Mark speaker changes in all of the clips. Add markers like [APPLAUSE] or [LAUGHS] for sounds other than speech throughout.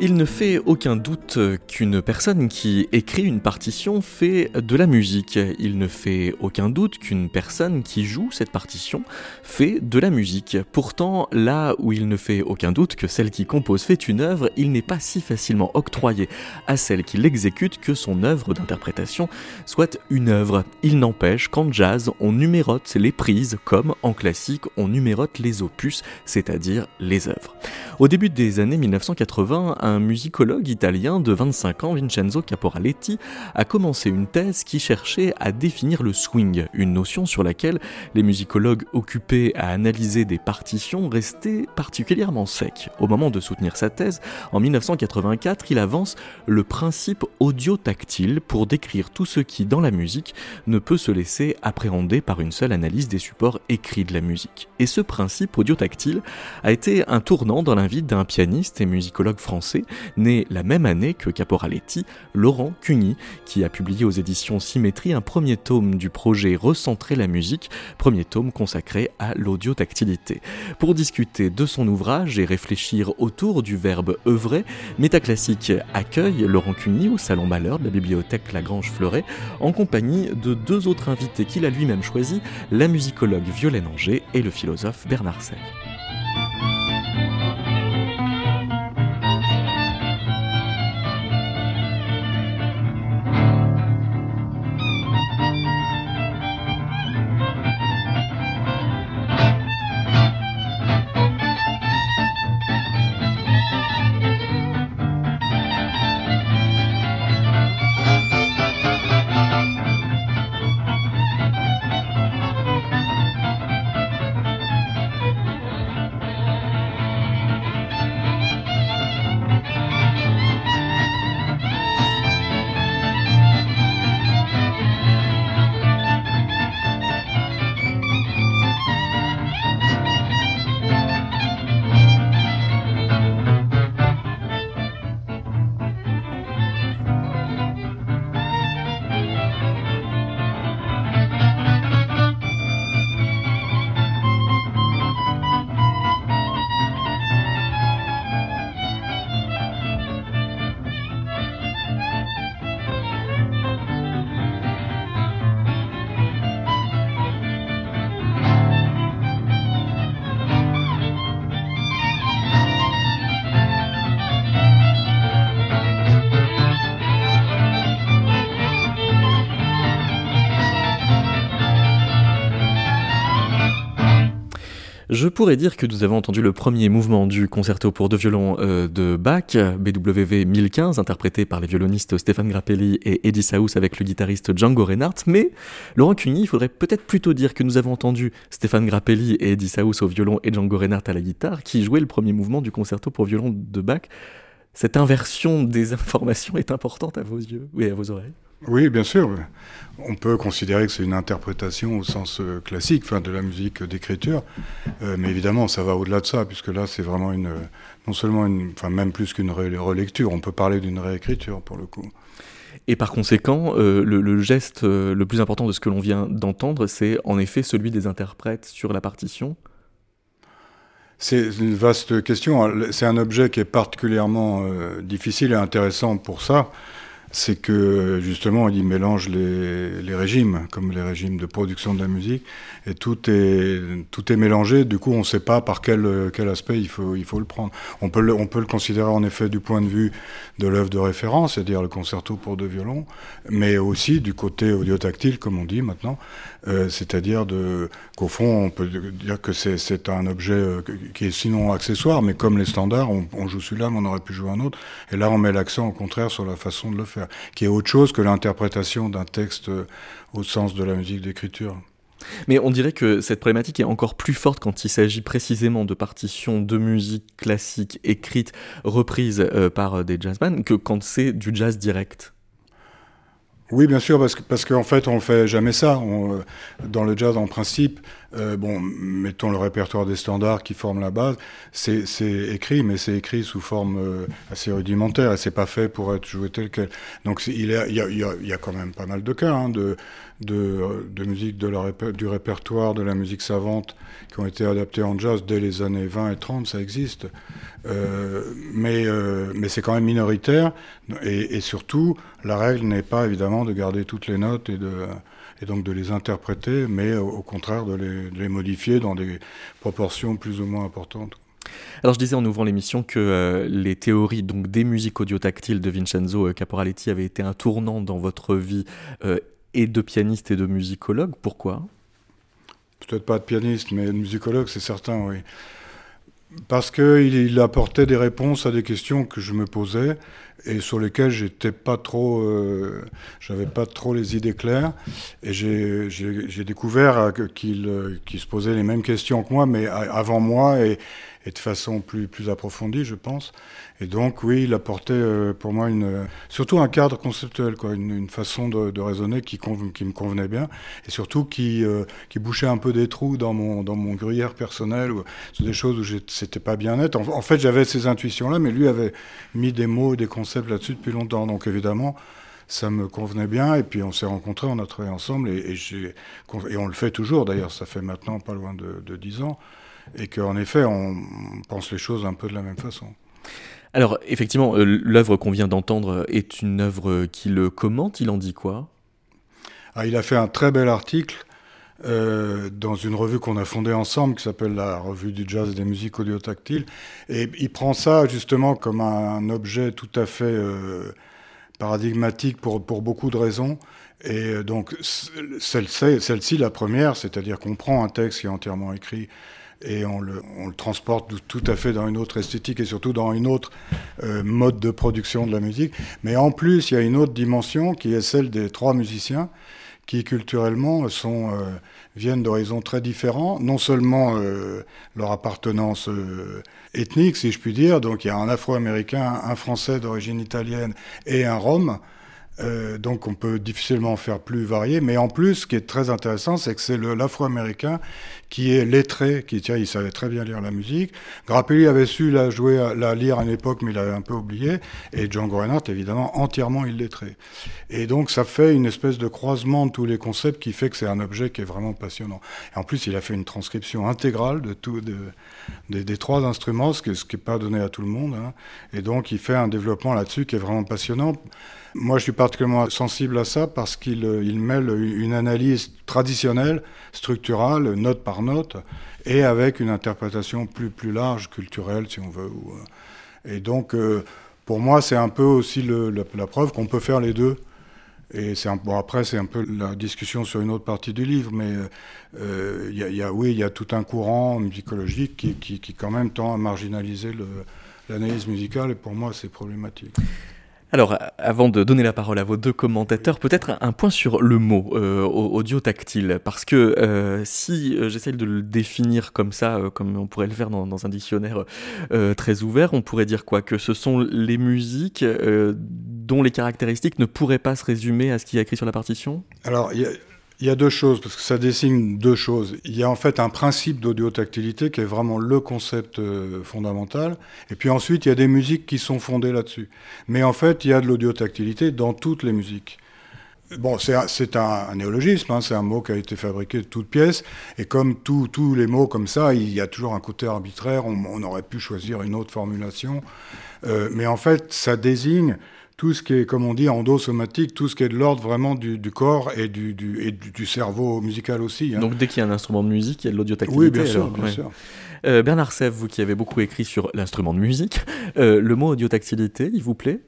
Speaker 1: Il ne fait aucun doute qu'une personne qui écrit une partition fait de la musique. Il ne fait aucun doute qu'une personne qui joue cette partition fait de la musique. Pourtant, là où il ne fait aucun doute que celle qui compose fait une œuvre, il n'est pas si facilement octroyé à celle qui l'exécute que son œuvre d'interprétation soit une œuvre. Il n'empêche qu'en jazz, on numérote les prises comme en classique, on numérote les opus, c'est-à-dire les œuvres. Au début des années 1980, un musicologue italien de 25 ans, Vincenzo Caporaletti, a commencé une thèse qui cherchait à définir le swing, une notion sur laquelle les musicologues occupés à analyser des partitions restaient particulièrement secs. Au moment de soutenir sa thèse, en 1984, il avance le principe audio-tactile pour décrire tout ce qui, dans la musique, ne peut se laisser appréhender par une seule analyse des supports écrits de la musique. Et ce principe audio-tactile a été un tournant dans l'invite d'un pianiste et musicologue français né la même année que Caporaletti, Laurent Cuny, qui a publié aux éditions Symétrie un premier tome du projet Recentrer la musique, premier tome consacré à l'audio-tactilité. Pour discuter de son ouvrage et réfléchir autour du verbe œuvrer, Métaclassique accueille Laurent Cuny au Salon Malheur de la bibliothèque Lagrange Fleuret, en compagnie de deux autres invités qu'il a lui-même choisis, la musicologue Violaine Anger et le philosophe Bernard Serre. Je pourrais dire que nous avons entendu le premier mouvement du concerto pour deux violons euh, de Bach, BWV 1015, interprété par les violonistes Stéphane Grappelli et Eddie Saus avec le guitariste Django Reinhardt, mais Laurent Cuny, il faudrait peut-être plutôt dire que nous avons entendu Stéphane Grappelli et Eddie Saus au violon et Django Reinhardt à la guitare, qui jouaient le premier mouvement du concerto pour violon de Bach. Cette inversion des informations est importante à vos yeux et à vos oreilles
Speaker 2: oui, bien sûr. On peut considérer que c'est une interprétation au sens euh, classique, enfin de la musique d'écriture, euh, mais évidemment, ça va au-delà de ça, puisque là, c'est vraiment une, non seulement une, enfin même plus qu'une relecture, on peut parler d'une réécriture pour le coup.
Speaker 1: Et par conséquent, euh, le, geste le plus important de ce que l'on vient d'entendre, c'est en effet celui des interprètes sur la partition?
Speaker 2: C'est une vaste question. C'est un objet qui est particulièrement difficile et intéressant pour ça c'est que justement il mélange les, régimes, comme les régimes de production de la musique, et tout est, tout est mélangé. Du coup, on ne sait pas par quel, quel aspect il faut, il faut le prendre. On peut le, on peut le considérer en effet du point de vue de l'œuvre de référence, c'est-à-dire le concerto pour deux violons, mais aussi du côté audio-tactile, comme on dit maintenant, euh, c'est-à-dire qu'au fond, on peut dire que c'est un objet euh, qui est sinon accessoire, mais comme les standards, on, on joue celui-là, mais on aurait pu jouer un autre. Et là, on met l'accent au contraire sur la façon de le faire, qui est autre chose que l'interprétation d'un texte euh, au sens de la musique d'écriture.
Speaker 1: Mais on dirait que cette problématique est encore plus forte quand il s'agit précisément de partitions de musique classique écrites, reprises par des jazzmen, que quand c'est du jazz direct.
Speaker 2: Oui, bien sûr, parce que parce qu'en fait, on fait jamais ça. Euh, dans le jazz, en principe, Euh, bon, mettons le répertoire des standards qui forme la base, c'est écrit, mais c'est écrit sous forme euh, assez rudimentaire et c'est pas fait pour être joué tel quel. Donc il y, a, il, y a, y a, quand même pas mal de cas hein, de, de, musique du répertoire, de la musique savante qui ont été adaptés en jazz dès les années 20 et 30, ça existe. Euh, mais euh, mais c'est quand même minoritaire et, surtout, la règle n'est pas évidemment de garder toutes les notes et de et donc de les interpréter, mais au contraire de les, de les modifier dans des proportions plus ou moins importantes.
Speaker 1: Alors je disais en ouvrant l'émission que euh, les théories donc des musiques audio-tactiles de Vincenzo Caporaletti avaient été un tournant dans votre vie euh, et de pianiste et de musicologue. Pourquoi?
Speaker 2: Peut-être pas de pianiste, mais de musicologue, c'est certain, oui parce qu'il il apportait des réponses à des questions que je me posais et sur lesquelles j'étais pas trop, euh, j'avais pas trop les idées claires. Et j'ai découvert qu'il se posait les mêmes questions que moi, mais avant moi et de façon plus, plus approfondie, je pense. Et donc, oui, il apportait euh, pour moi une, surtout un cadre conceptuel, quoi, une, façon de, raisonner qui, me convenait bien, et surtout qui, euh, qui bouchait un peu des trous dans mon, dans mon gruyère personnel, c'est des choses où c'était pas bien net. En, fait, j'avais ces intuitions-là, mais lui avait mis des mots, des concepts là-dessus depuis longtemps. Donc, évidemment, ça me convenait bien. Et puis on s'est rencontrés, on a travaillé ensemble et, et, et on le fait toujours d'ailleurs. Ça fait maintenant pas loin de, 10 ans et qu'en effet, on pense les choses un peu de la même façon.
Speaker 1: Alors, effectivement, euh, l'œuvre qu'on vient d'entendre est une œuvre qu'il commente. Il en dit quoi?
Speaker 2: Ah, Il a fait un très bel article euh, dans une revue qu'on a fondée ensemble qui s'appelle la Revue du Jazz et des Musiques Audio-Tactiles. Et il prend ça justement comme un objet tout à fait euh, paradigmatique pour, pour beaucoup de raisons. Et donc, celle-ci, celle la première, c'est-à-dire qu'on prend un texte qui est entièrement écrit et on le, transporte tout à fait dans une autre esthétique et surtout dans une autre euh, mode de production de la musique. Mais en plus, il y a une autre dimension qui est celle des trois musiciens qui culturellement sont, euh, viennent d'horizons très différents, non seulement euh, leur appartenance ethnique, si je puis dire, donc il y a un Afro-Américain, un Français d'origine italienne et un Rome, euh, donc on peut difficilement faire plus varié, mais en plus, ce qui est très intéressant, c'est que c'est l'afro-américain qui est lettré, qui tiens, il savait très bien lire la musique. Grappelli avait su la jouer, la lire à une époque, mais il avait un peu oublié. Et Django Reinhardt, évidemment, entièrement illettré. Et donc ça fait une espèce de croisement de tous les concepts qui fait que c'est un objet qui est vraiment passionnant. Et en plus, il a fait une transcription intégrale de tout, de, des, trois instruments, ce qui n'est pas donné à tout le monde. Hein. Et donc il fait un développement là-dessus qui est vraiment passionnant. Moi, je suis particulièrement sensible à ça parce qu'il euh, mêle une analyse traditionnelle, structurale, note par note, et avec une interprétation plus, plus large, culturelle, si on veut. Euh. Et donc, euh, pour moi, c'est un peu aussi la, preuve qu'on peut faire les deux. Et c'est bon, après, c'est un peu la discussion sur une autre partie du livre, mais oui, il y a tout un courant musicologique qui, qui, qui, quand même tend à marginaliser l'analyse musicale, et pour moi, c'est problématique.
Speaker 1: Alors, avant de donner la parole à vos deux commentateurs, peut-être un point sur le mot euh, audio-tactile, parce que euh, si euh, j'essaie de le définir comme ça, euh, comme on pourrait le faire dans, dans un dictionnaire euh, très ouvert, on pourrait dire quoi? Que ce sont les musiques dont les caractéristiques ne pourraient pas se résumer à ce qui est écrit sur la partition?
Speaker 2: Alors, il y a deux choses, parce que ça dessine deux choses. Il y a en fait un principe d'audio-tactilité qui est vraiment le concept euh, fondamental. Et puis ensuite, il y a des musiques qui sont fondées là-dessus. Mais en fait, il y a de l'audio-tactilité dans toutes les musiques. Bon, c'est un, néologisme, hein, c'est un mot qui a été fabriqué de toutes pièces, et comme tous les mots comme ça, il y a toujours un côté arbitraire, on, on aurait pu choisir une autre formulation, euh, mais en fait, ça désigne tout ce qui est, comme on dit, endosomatique, tout ce qui est de l'ordre vraiment du, du, corps et, du, du, et du, cerveau musical aussi.
Speaker 1: Hein. Donc dès qu'il y a un instrument de musique, il y a de l'audiotactilité
Speaker 2: Oui, bien sûr. Bien
Speaker 1: ouais.
Speaker 2: sûr.
Speaker 1: Euh, Bernard Sèvres, vous qui avez beaucoup écrit sur l'instrument de musique, euh, le mot audiotactilité, il vous plaît?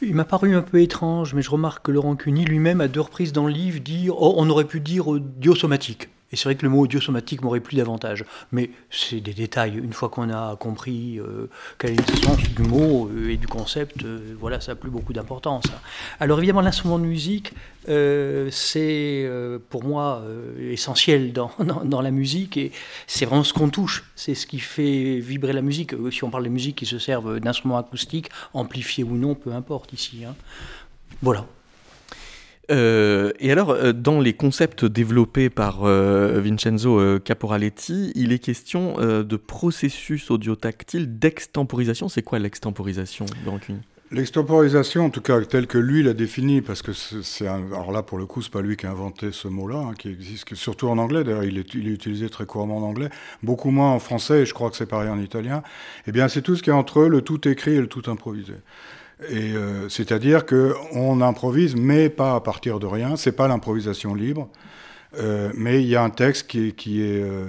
Speaker 3: Il m'a paru un peu étrange, mais je remarque que Laurent Cuny lui-même, à deux reprises dans le livre, dit oh, on aurait pu dire audiosomatique. Et c'est vrai que le mot audiosomatique m'aurait plu davantage. Mais c'est des détails. Une fois qu'on a compris euh, quel est le sens du mot euh, et du concept, euh, voilà, ça n'a plus beaucoup d'importance. Alors évidemment, l'instrument de musique, euh, c'est pour moi essentiel dans, [LAUGHS] dans, dans, la musique et c'est vraiment ce qu'on touche. C'est ce qui fait vibrer la musique. Si on parle de musique qui se servent d'instruments acoustiques, amplifiés ou non, peu importe ici. Hein. Voilà.
Speaker 1: Euh, et alors, euh, dans les concepts développés par euh, Vincenzo Caporaletti, il est question de processus audio-tactile d'extemporisation. C'est quoi l'extemporisation de Rancune
Speaker 2: L'extemporisation, en tout cas tel que lui l'a défini, parce que c'est alors là pour le coup c'est pas lui qui a inventé ce mot-là, hein, qui existe surtout en anglais. D'ailleurs, il est, il est, utilisé très couramment en anglais, beaucoup moins en français, et je crois que c'est pareil en italien. Eh bien, c'est tout ce qui est entre le tout écrit et le tout improvisé. Et euh, c'est-à-dire que on improvise, mais pas à partir de rien. C'est pas l'improvisation libre, euh, mais il y a un texte qui, qui est euh,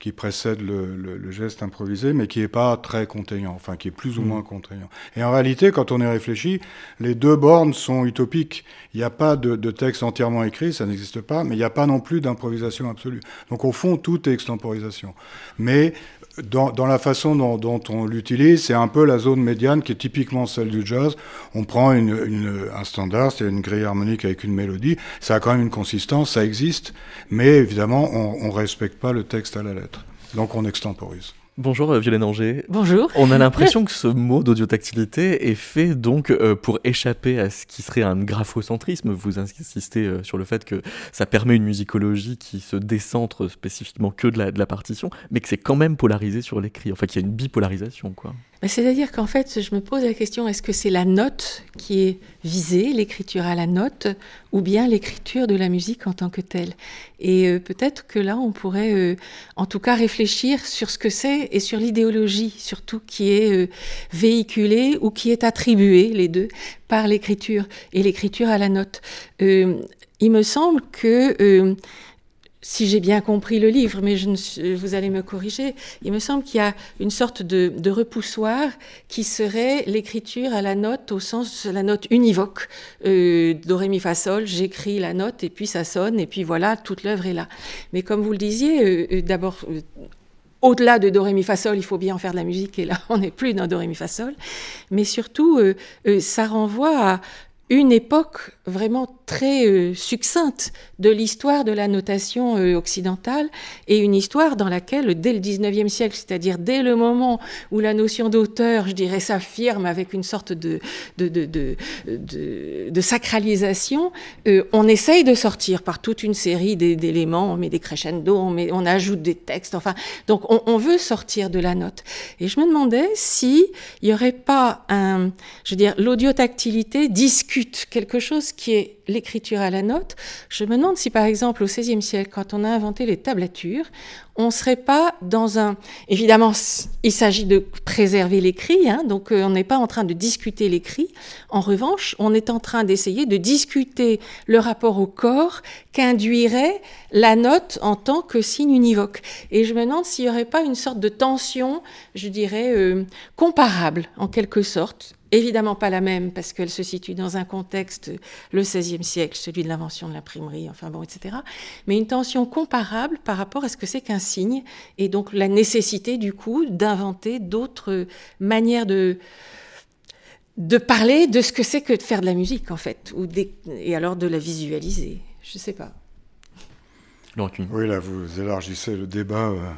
Speaker 2: qui précède le, le, geste improvisé, mais qui n'est pas très contraignant, enfin qui est plus ou mm. moins contraignant. Et en réalité, quand on y réfléchit, les deux bornes sont utopiques. Il n'y a pas de, de, texte entièrement écrit, ça n'existe pas, mais il n'y a pas non plus d'improvisation absolue. Donc au fond, tout est extemporisation. Mais dans, la façon dont, on l'utilise, c'est un peu la zone médiane qui est typiquement celle du jazz. On prend un standard, c'est une grille harmonique avec une mélodie, ça a quand même une consistance, ça existe, mais évidemment, on ne respecte pas le texte à la lettre. Donc on extemporise.
Speaker 1: Bonjour euh, Violaine Anger.
Speaker 4: Bonjour.
Speaker 1: On a l'impression que ce mot d'audiotactilité est fait donc euh, pour échapper à ce qui serait un graphocentrisme. Vous insistez euh, sur le fait que ça permet une musicologie qui se décentre spécifiquement que de la, de la partition, mais que c'est quand même polarisé sur l'écrit. Enfin, qu'il y a une bipolarisation, quoi.
Speaker 4: C'est-à-dire qu'en fait, je me pose la question, est-ce que c'est la note qui est visée, l'écriture à la note, ou bien l'écriture de la musique en tant que telle? Et euh, peut-être que là, on pourrait euh, en tout cas réfléchir sur ce que c'est et sur l'idéologie, surtout qui est euh, véhiculée ou qui est attribuée, les deux, par l'écriture et l'écriture à la note. il me semble que si j'ai bien compris le livre, mais je vous allez me corriger, il me semble qu'il y a une sorte de, repoussoir qui serait l'écriture à la note au sens de la note univoque. Euh, do, ré, mi, fa, sol, j'écris la note et puis ça sonne et puis voilà, toute l'œuvre est là. Mais comme vous le disiez, euh, euh d'abord, euh, au-delà de do, ré, mi, fa, sol, il faut bien en faire de la musique et là, [LAUGHS] on n'est plus dans do, ré, mi, fa, sol. Mais surtout, ça renvoie à une époque vraiment très euh, succincte de l'histoire de la notation euh, occidentale et une histoire dans laquelle, dès le 19e siècle, c'est-à-dire dès le moment où la notion d'auteur, je dirais, s'affirme avec une sorte de, de, de, de, sacralisation, euh, on essaye de sortir par toute une série d'éléments, on met des crescendo, on, met, on ajoute des textes, enfin, donc on, on veut sortir de la note. Et je me demandais si il n'y aurait pas un, je veux dire, l'audiotactilité discute quelque chose qui est l'écriture à la note, je me demande si par exemple au XVIe siècle, quand on a inventé les tablatures, on ne serait pas dans un... Évidemment, il s'agit de préserver l'écrit, hein, donc euh, on n'est pas en train de discuter l'écrit. En revanche, on est en train d'essayer de discuter le rapport au corps qu'induirait la note en tant que signe univoque. Et je me demande s'il n'y aurait pas une sorte de tension, je dirais, euh, comparable en quelque sorte, évidemment pas la même parce qu'elle se situe dans un contexte, le XVIe siècle, celui de l'invention de l'imprimerie, enfin bon, etc. Mais une tension comparable par rapport à ce que c'est qu'un signe et donc la nécessité du coup d'inventer d'autres manières de de parler de ce que c'est que de faire de la musique en fait, ou et alors de la visualiser. Je sais pas.
Speaker 2: Oui, là vous élargissez le débat. Euh,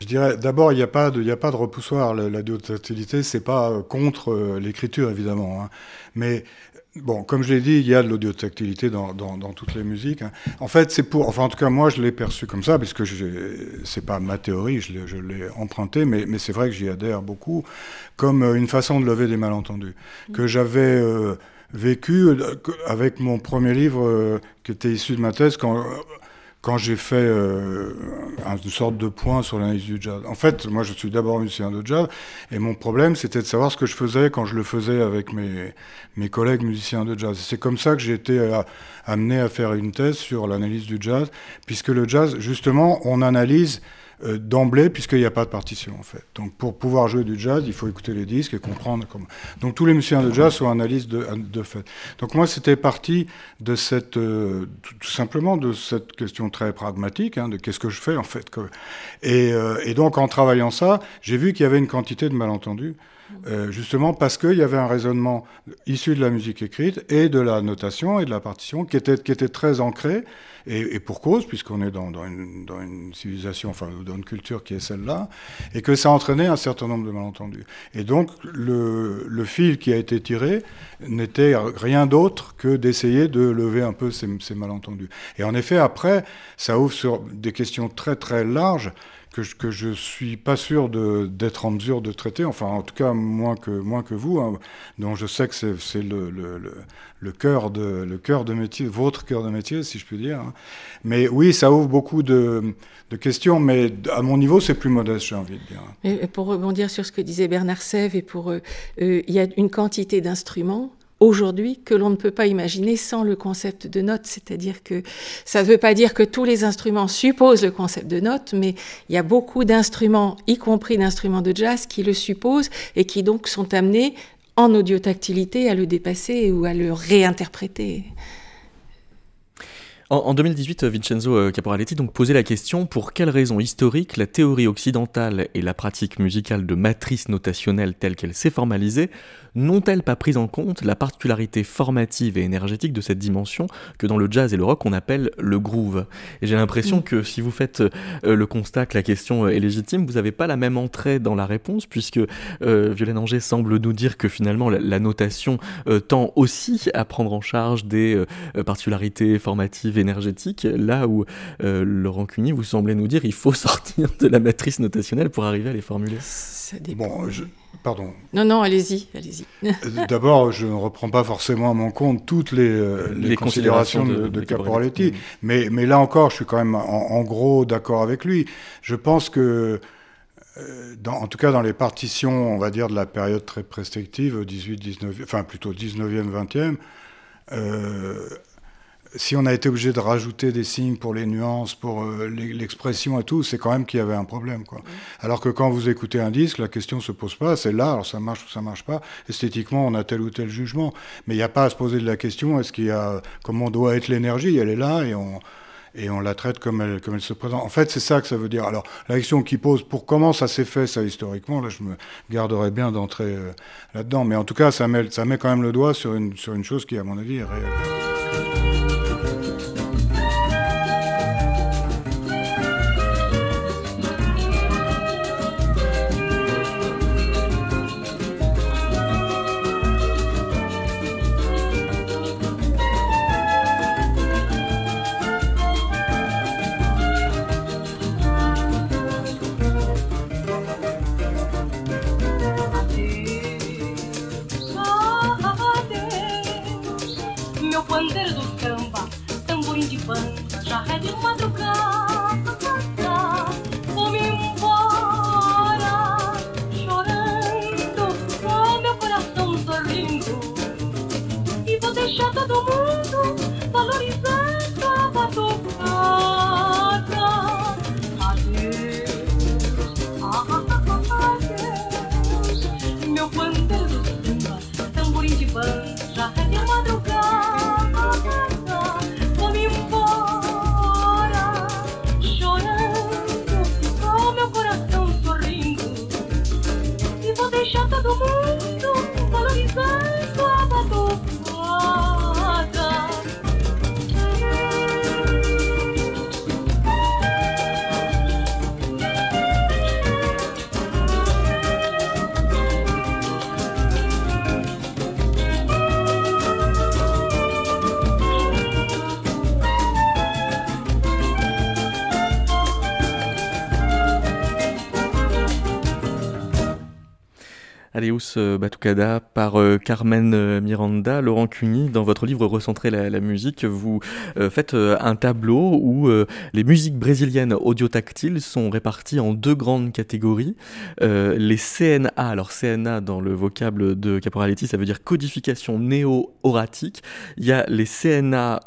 Speaker 2: je dirais, d'abord, il n'y a, pas de, a pas de repoussoir. La, la ce c'est pas euh, contre euh, l'écriture, évidemment. Hein. Mais Bon, comme je l'ai dit, il y a de l'audiotactilité dans, dans, dans, toutes les musiques. Hein. En fait, c'est pour, enfin, en tout cas, moi, je l'ai perçu comme ça, puisque c'est pas ma théorie, je l'ai emprunté, mais, mais c'est vrai que j'y adhère beaucoup, comme euh, une façon de lever des malentendus, que j'avais vécu avec mon premier livre qui était issu de ma thèse, quand quand j'ai fait euh, une sorte de point sur l'analyse du jazz. En fait, moi, je suis d'abord musicien de jazz, et mon problème, c'était de savoir ce que je faisais quand je le faisais avec mes, mes collègues musiciens de jazz. C'est comme ça que j'ai été euh, amené à faire une thèse sur l'analyse du jazz, puisque le jazz, justement, on analyse euh, d'emblée, puisqu'il n'y a pas de partition, en fait. Donc, pour pouvoir jouer du jazz, il faut écouter les disques et comprendre comment. Donc, tous les musiciens de jazz sont analystes de, de fait. Donc, moi, c'était parti de cette, euh, tout simplement, de cette question très pragmatique, hein, de qu'est-ce que je fais, en fait. Et, euh, et, donc, en travaillant ça, j'ai vu qu'il y avait une quantité de malentendus justement parce qu'il y avait un raisonnement issu de la musique écrite et de la notation et de la partition qui était, qui était très ancré, et, pour cause, puisqu'on est dans, une, dans, une, civilisation, enfin dans une culture qui est celle-là, et que ça entraînait un certain nombre de malentendus. Et donc le, le fil qui a été tiré n'était rien d'autre que d'essayer de lever un peu ces, ces malentendus. Et en effet, après, ça ouvre sur des questions très très larges que, je ne suis pas sûr d'être en mesure de traiter, enfin en tout cas moins que, moins que vous, hein, dont je sais que c'est le, le, le, le, cœur de, le cœur de métier, votre cœur de métier, si je puis dire. Hein. Mais oui, ça ouvre beaucoup de, de questions, mais à mon niveau, c'est plus modeste, j'ai envie de dire.
Speaker 4: Pour rebondir sur ce que disait Bernard Sèvres, et pour, euh, euh, il y a une quantité d'instruments aujourd'hui que l'on ne peut pas imaginer sans le concept de note. C'est-à-dire que ça ne veut pas dire que tous les instruments supposent le concept de note, mais il y a beaucoup d'instruments, y compris d'instruments de jazz, qui le supposent et qui donc sont amenés en audiotactilité à le dépasser ou à le réinterpréter.
Speaker 1: En, 2018, Vincenzo euh, Caporaletti donc posait la question pour quelles raisons historiques la théorie occidentale et la pratique musicale de matrice notationnelle telle qu'elle s'est formalisée n'ont-elles pas pris en compte la particularité formative et énergétique de cette dimension que dans le jazz et le rock on appelle le groove? Et j'ai l'impression mm. que si vous faites euh, le constat que la question est légitime, vous n'avez pas la même entrée dans la réponse, puisque euh, Violaine Anger semble nous dire que finalement la, notation tend aussi à prendre en charge des particularités formatives énergétique, là où euh, Laurent Cuny, vous semblez nous dire il faut [LAUGHS] sortir de la matrice notationnelle pour arriver à les formuler.
Speaker 4: Ça dépend.
Speaker 2: Bon, Pardon.
Speaker 4: Non, non, allez-y, allez-y.
Speaker 2: Euh, d'abord, je ne reprends pas forcément à mon compte toutes les, euh, les, considérations, de, de, Caporaletti, mais, mais là encore, je suis quand même en, gros d'accord avec lui. Je pense que, dans, en tout cas dans les partitions, on va dire, de la période très prescriptive, 18, 19, enfin plutôt 19e, 20e, euh, si on a été obligé de rajouter des signes pour les nuances, pour euh, l'expression et tout, c'est quand même qu'il y avait un problème. Quoi. Alors que quand vous écoutez un disque, la question se pose pas, c'est là, alors ça marche ou ça marche pas. Esthétiquement, on a tel ou tel jugement. Mais il n'y a pas à se poser de la question, est-ce qu'il y a, comment doit être l'énergie Elle est là et on, et on la traite comme elle, comme elle se présente. En fait, c'est ça que ça veut dire. Alors, la question qui pose, pour comment ça s'est fait, ça, historiquement, là, je me garderais bien d'entrer euh, là-dedans. Mais en tout cas, ça met, ça met quand même le doigt sur une, sur une chose qui, à mon avis, est réelle.
Speaker 1: Par euh, Carmen euh, Miranda. Laurent Cuny, dans votre livre Recentrer la, musique, vous faites un tableau où les musiques brésiliennes audiotactiles sont réparties en deux grandes catégories. les CNA, alors CNA dans le vocable de Caporaletti, ça veut dire codification néo-oratique. Il y a les CNA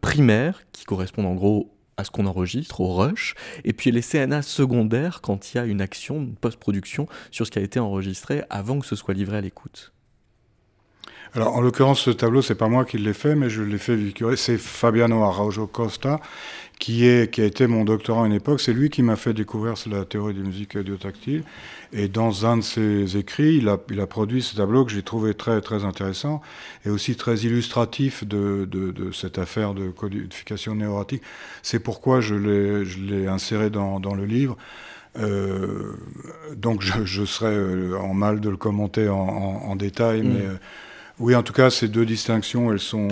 Speaker 1: primaires qui correspondent en gros à ce qu'on enregistre, au rush, et puis les CNA secondaires quand il y a une action, une post-production sur ce qui a été enregistré avant que ce soit livré à l'écoute.
Speaker 2: Alors, en l'occurrence, ce tableau, c'est pas moi qui l'ai fait, mais je l'ai fait figurer. C'est Fabiano Araujo Costa, qui, est, qui a été mon doctorant à une époque. C'est lui qui m'a fait découvrir la théorie des musiques audiotactiles. Et dans un de ses écrits, il a, il a produit ce tableau que j'ai trouvé très, très intéressant et aussi très illustratif de, de, de cette affaire de codification néoratique. C'est pourquoi je l'ai inséré dans, dans le livre. Euh, donc je, je, serais euh, en mal de le commenter en, en, détail, mm. mais euh, oui, en tout cas, ces deux distinctions, elles sont.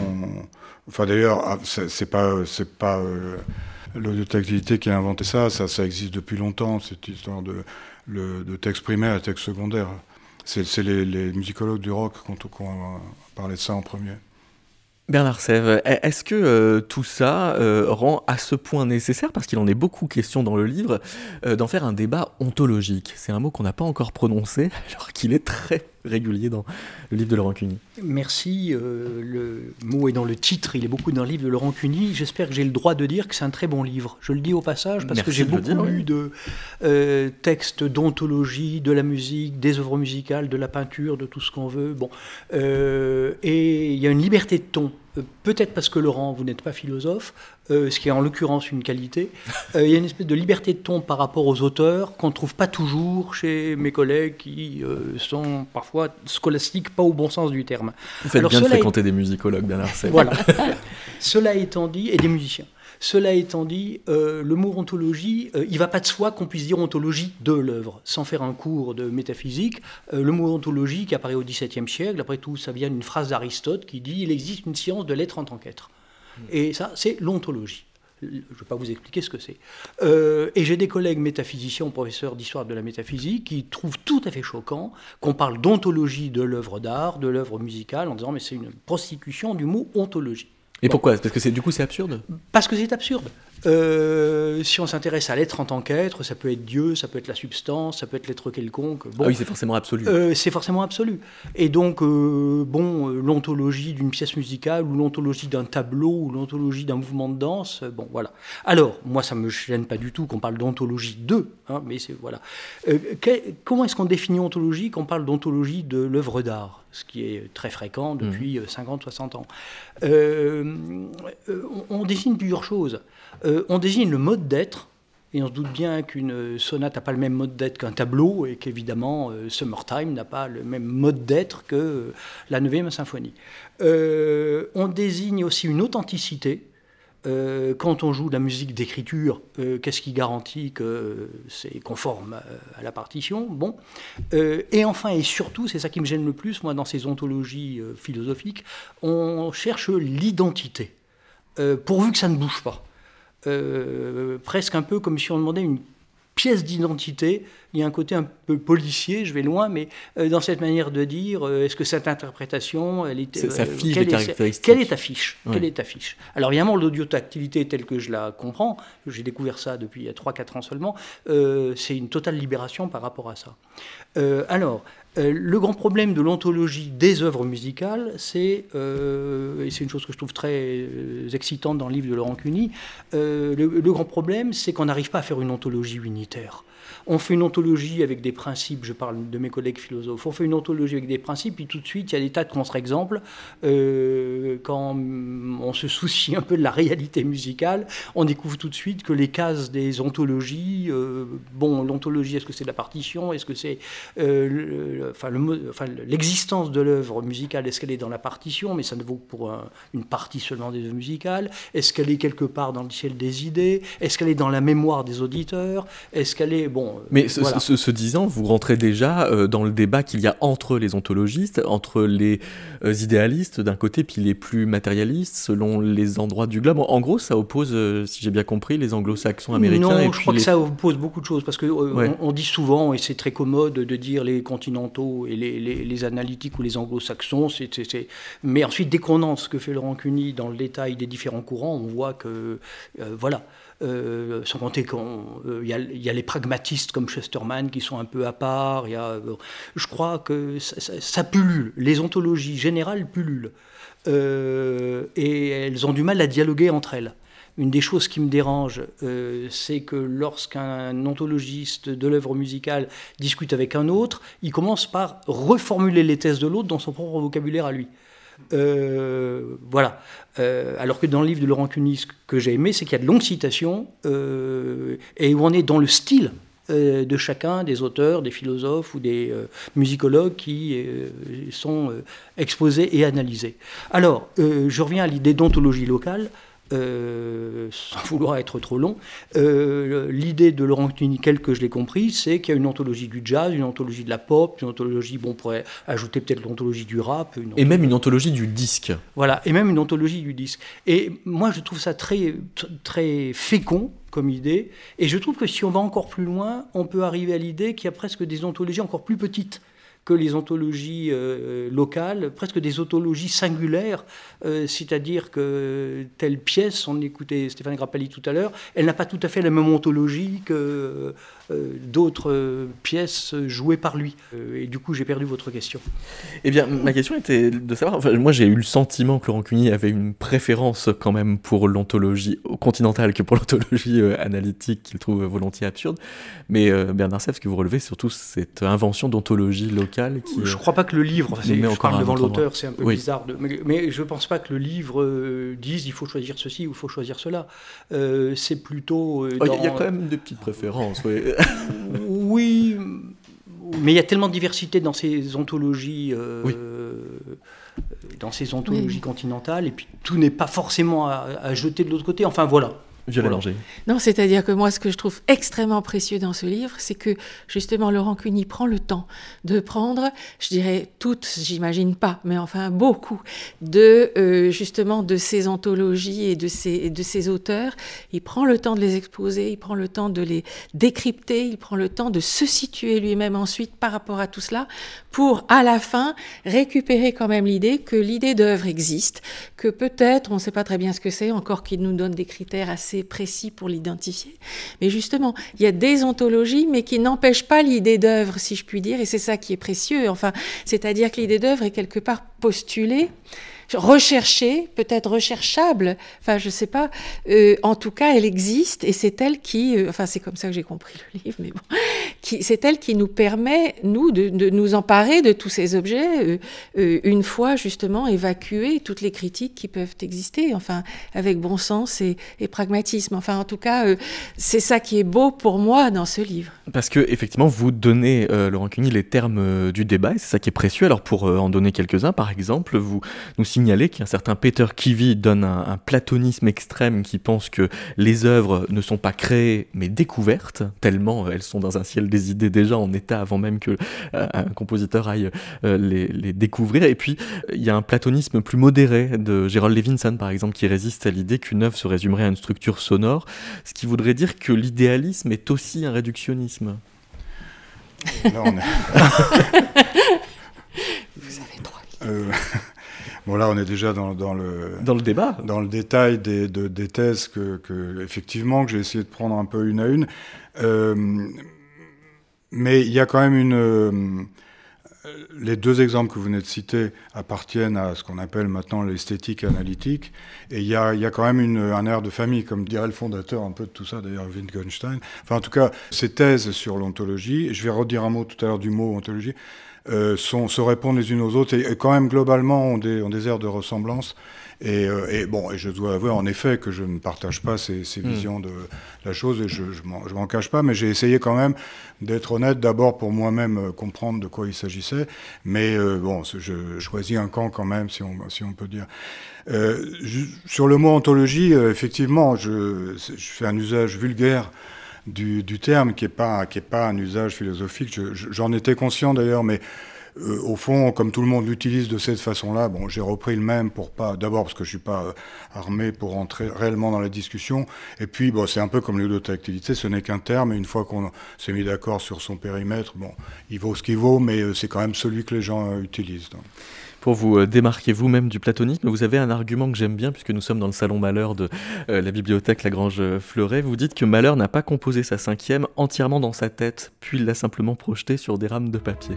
Speaker 2: Enfin, d'ailleurs, ah, c'est pas, c'est pas euh, l'audioactivité qui a inventé ça, ça, existe depuis longtemps, cette histoire de, texte primaire et texte secondaire. C'est les, musicologues du rock qui ont, parlé de ça en premier.
Speaker 1: Bernard Sèvres, est-ce que euh, tout ça euh, rend à ce point nécessaire, parce qu'il en est beaucoup question dans le livre, euh, d'en faire un débat ontologique? C'est un mot qu'on n'a pas encore prononcé, alors qu'il est très régulier dans le livre de Laurent Cuny.
Speaker 3: Merci. Euh, le mot est dans le titre, il est beaucoup dans le livre de Laurent Cuny. J'espère que j'ai le droit de dire que c'est un très bon livre. Je le dis au passage parce que j'ai beaucoup lu de euh, textes d'ontologie, de la musique, des œuvres musicales, de la peinture, de tout ce qu'on veut. Bon. Euh, et il y a une liberté de ton peut-être parce que Laurent, vous n'êtes pas philosophe, ce qui est en l'occurrence une qualité, il y a une espèce de liberté de ton par rapport aux auteurs qu'on ne trouve pas toujours chez mes collègues qui sont parfois scolastique, pas au bon sens du terme.
Speaker 1: Vous faites bien de fréquenter des musicologues, Bernard
Speaker 3: Voilà. [LAUGHS] cela étant dit, et des musiciens. Cela étant dit, euh, le mot ontologie, euh, il ne va pas de soi qu'on puisse dire ontologie de l'œuvre. Sans faire un cours de métaphysique, euh, le mot ontologie qui apparaît au XVIIe siècle, après tout, ça vient d'une phrase d'Aristote qui dit Il existe une science de l'être en tant qu'être. Et ça, c'est l'ontologie. Je ne vais pas vous expliquer ce que c'est. Et j'ai des collègues métaphysiciens, professeurs d'histoire de la métaphysique, qui trouvent tout à fait choquant qu'on parle d'ontologie de l'œuvre d'art, de l'œuvre musicale, en disant mais c'est une prostitution du mot ontologie.
Speaker 1: Et pourquoi? Parce que du coup c'est absurde?
Speaker 3: Parce que c'est absurde. Euh, si on s'intéresse à l'être en tant qu'être, ça peut être Dieu, ça peut être la substance, ça peut être l'être quelconque.
Speaker 1: Bon, ah oui, c'est forcément absolu.
Speaker 3: Euh, c'est forcément absolu. Et donc, euh, bon, l'ontologie d'une pièce musicale, ou l'ontologie d'un tableau, ou l'ontologie d'un mouvement de danse, bon, voilà. Alors, moi, ça me gêne pas du tout qu'on parle d'ontologie de, hein, mais c'est voilà. comment est-ce qu'on définit ontologie quand on parle d'ontologie de l'œuvre d'art ce qui est très fréquent depuis 50-60 ans? on, désigne plusieurs choses. Euh, on désigne le mode d'être, et on se doute bien qu'une sonate n'a pas le même mode d'être qu'un tableau, et qu'évidemment, euh, Summertime n'a pas le même mode d'être que euh, la 9e symphonie. on désigne aussi une authenticité. quand on joue de la musique d'écriture, qu'est-ce qui garantit que c'est conforme à, la partition? Bon. et enfin et surtout, c'est ça qui me gêne le plus, moi, dans ces ontologies philosophiques, on cherche l'identité, pourvu que ça ne bouge pas. Euh, presque un peu comme si on demandait une pièce d'identité. Il y a un côté un peu policier, je vais loin, mais euh, dans cette manière de dire, euh, est-ce que cette interprétation, elle est,
Speaker 1: ça fiche
Speaker 3: quelle,
Speaker 1: est,
Speaker 3: quelle est ta fiche? Quelle est ta fiche? Alors évidemment, l'audiotactilité telle que je la comprends, j'ai découvert ça depuis 3-4 ans seulement, c'est une totale libération par rapport à ça. alors, euh, le grand problème de l'ontologie des œuvres musicales, c'est, euh, et c'est une chose que je trouve très euh, excitante dans le livre de Laurent Cuny, le, grand problème, c'est qu'on n'arrive pas à faire une ontologie unitaire. On fait une ontologie avec des principes, je parle de mes collègues philosophes, on fait une ontologie avec des principes, puis tout de suite, il y a des tas de contre-exemples. Euh, quand on se soucie un peu de la réalité musicale, on découvre tout de suite que les cases des ontologies, euh, bon, l'ontologie, est-ce que c'est la partition Est-ce que c'est euh, enfin, l'existence de l'œuvre musicale Est-ce qu'elle est dans la partition Mais ça ne vaut pour une partie seulement des œuvres musicales. Est-ce qu'elle est quelque part dans le ciel des idées? Est-ce qu'elle est dans la mémoire des auditeurs? Est-ce qu'elle est bon
Speaker 1: mais ce, disant, vous rentrez déjà euh, dans le débat qu'il y a entre les ontologistes, entre les euh, idéalistes d'un côté, puis les plus matérialistes, selon les endroits du globe. En, gros, ça oppose, euh, si j'ai bien compris, les anglo-saxons américains.
Speaker 3: Non, je crois que ça oppose beaucoup de choses, parce que on, dit souvent, et c'est très commode de dire les continentaux et les, les, analytiques ou les anglo-saxons, mais ensuite, dès qu'on entre ce que fait Laurent Cuny dans le détail des différents courants, on voit que, voilà, euh, sans compter qu'il euh, y, a les pragmatistes comme Chesterman qui sont un peu à part. Y a, euh, je crois que ça, pullule. Les ontologies générales pullulent. et elles ont du mal à dialoguer entre elles. Une des choses qui me dérange, c'est que lorsqu'un ontologiste de l'œuvre musicale discute avec un autre, il commence par reformuler les thèses de l'autre dans son propre vocabulaire à lui. Voilà. alors que dans le livre de Laurent Cunis, ce que j'ai aimé, c'est qu'il y a de longues citations et où on est dans le style de chacun des auteurs, des philosophes ou des musicologues qui sont exposés et analysés. Alors, je reviens à l'idée d'ontologie locale. Euh, sans vouloir être trop long, euh, l'idée de Laurent Nickel, que je l'ai compris, c'est qu'il y a une anthologie du jazz, une anthologie de la pop, une anthologie, bon, on pourrait ajouter peut-être l'anthologie du rap.
Speaker 1: et même une anthologie du disque.
Speaker 3: Voilà, et même une anthologie du disque. Et moi, je trouve ça très, très fécond comme idée, et je trouve que si on va encore plus loin, on peut arriver à l'idée qu'il y a presque des anthologies encore plus petites que les ontologies euh, locales, presque des ontologies singulières, euh, c'est-à-dire que telle pièce, on écoutait Stéphane Grappelli tout à l'heure, elle n'a pas tout à fait la même ontologie que euh, d'autres pièces jouées par lui. et du coup, j'ai perdu votre question.
Speaker 1: Eh bien, ma question était de savoir, moi j'ai eu le sentiment que Laurent Cuny avait une préférence quand même pour l'ontologie continentale que pour l'ontologie analytique qu'il trouve volontiers absurde. Mais Bernard Seff, ce que vous relevez surtout cette invention d'ontologie locale
Speaker 3: je ne crois pas que le livre, je parle devant l'auteur, c'est un peu bizarre, mais, je ne pense pas que le livre euh, dise il faut choisir ceci ou il faut choisir cela. Euh, c'est plutôt.
Speaker 1: Euh, il y a quand même des petites préférences, oui. [LAUGHS]
Speaker 3: oui, mais il y a tellement de diversité dans ces ontologies. Dans ces ontologies continentales, et puis tout n'est pas forcément à jeter de l'autre côté. Enfin voilà.
Speaker 4: Non, c'est-à-dire que moi, ce que je trouve extrêmement précieux dans ce livre, c'est que justement Laurent Cuny prend le temps de prendre, je dirais toutes, j'imagine pas, mais enfin beaucoup, de euh, justement de ces anthologies et de ces, de ces auteurs. Il prend le temps de les exposer, il prend le temps de les décrypter, il prend le temps de se situer lui-même ensuite par rapport à tout cela, pour à la fin récupérer quand même l'idée que l'idée d'œuvre existe, que peut-être, on ne sait pas très bien ce que c'est, encore qu'il nous donne des critères assez précis pour l'identifier. Mais justement, il y a des ontologies, mais qui n'empêchent pas l'idée d'œuvre, si je puis dire, et c'est ça qui est précieux. Enfin, c'est-à-dire que l'idée d'œuvre est quelque part postulée recherchée, peut-être recherchable, enfin je sais pas, euh, en tout cas elle existe et c'est elle qui, euh, enfin c'est comme ça que j'ai compris le livre, mais bon, c'est elle qui nous permet, nous, de, nous emparer de tous ces objets, euh, une fois justement évacuer toutes les critiques qui peuvent exister, enfin avec bon sens et, et pragmatisme, enfin en tout cas c'est ça qui est beau pour moi dans ce livre.
Speaker 1: Parce que effectivement vous donnez, Laurent Cuny, les termes du débat et c'est ça qui est précieux, alors pour en donner quelques-uns par exemple, vous nous signez signaler qu'un certain Peter Kivy donne un, platonisme extrême qui pense que les œuvres ne sont pas créées mais découvertes, tellement elles sont dans un ciel des idées déjà en état avant même que euh, un compositeur aille euh, les, découvrir. Et puis il y a un platonisme plus modéré de Gerald Levinson par exemple qui résiste à l'idée qu'une œuvre se résumerait à une structure sonore, ce qui voudrait dire que l'idéalisme est aussi un réductionnisme.
Speaker 2: Là, on est... [LAUGHS] [LAUGHS]
Speaker 4: Vous avez trois.
Speaker 2: Bon, là, on est déjà dans, dans le
Speaker 1: dans le débat,
Speaker 2: dans le détail des, de, des thèses que, que, effectivement, que j'ai essayé de prendre un peu une à une. Euh, mais il y a quand même une. Euh, les deux exemples que vous venez de citer appartiennent à ce qu'on appelle maintenant l'esthétique analytique. Et il y a, y a quand même une, un air de famille, comme dirait le fondateur un peu de tout ça, d'ailleurs, Wittgenstein. Enfin, en tout cas, ces thèses sur l'ontologie, je vais redire un mot tout à l'heure du mot ontologie, euh, sont, se répondent les unes aux autres et, quand même globalement ont des, ont des airs de ressemblance. Et, euh, et, bon, et je dois avouer en effet que je ne partage pas ces, ces hmm. visions de la chose et je ne m'en cache pas, mais j'ai essayé quand même d'être honnête d'abord pour moi-même euh, comprendre de quoi il s'agissait. Mais euh, bon, je choisis un camp quand même, si on, si on peut dire. Euh, sur le mot ontologie, effectivement, je, je fais un usage vulgaire du, terme, qui n'est pas, qui est pas un usage philosophique. J'en étais conscient d'ailleurs, mais euh, au fond, comme tout le monde l'utilise de cette façon-là, bon, j'ai repris le même pour pas, d'abord parce que je suis pas euh, armé pour entrer réellement dans la discussion, et puis bon, c'est un peu comme l'audotactilité, ce n'est qu'un terme, et une fois qu'on s'est mis d'accord sur son périmètre, bon, il vaut ce qu'il vaut, mais euh, c'est quand même celui que les gens utilisent.
Speaker 1: Pour vous euh, démarquer vous-même du platonisme, vous avez un argument que j'aime bien, puisque nous sommes dans le salon Malheur de euh, la bibliothèque Lagrange euh, Fleuret. Vous dites que Malheur n'a pas composé sa cinquième entièrement dans sa tête, puis il l'a simplement projetée sur des rames de papier.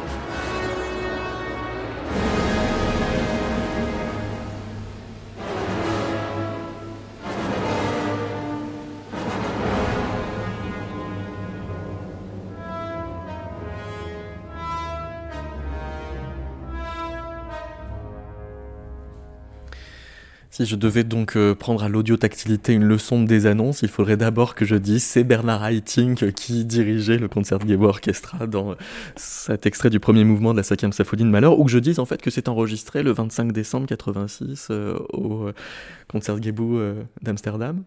Speaker 1: Si je devais donc euh, prendre à l'audiotactilité une leçon des annonces, il faudrait d'abord que je dise c'est Bernard Haitink qui dirigeait le Concertgebouw Orchestra dans cet extrait du premier mouvement de la cinquième symphonie de Malheur, ou que je dise en fait que c'est enregistré le 25 décembre 86 euh, au euh, Concertgebouw d'Amsterdam.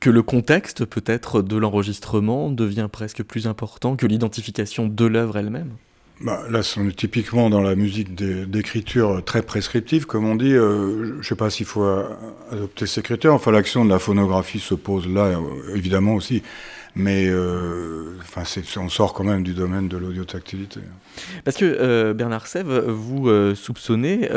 Speaker 1: Que le contexte peut-être de l'enregistrement devient presque plus important que l'identification de l'œuvre elle-même
Speaker 2: bah, là, on est typiquement dans la musique d'écriture très prescriptive, comme on dit. Euh, je ne sais pas s'il faut adopter ces critères. Enfin, l'action de la phonographie se pose là, euh, évidemment aussi. Mais euh, enfin, on sort quand même du domaine de l'audiotactilité.
Speaker 1: Parce que Bernard Sève, vous soupçonnez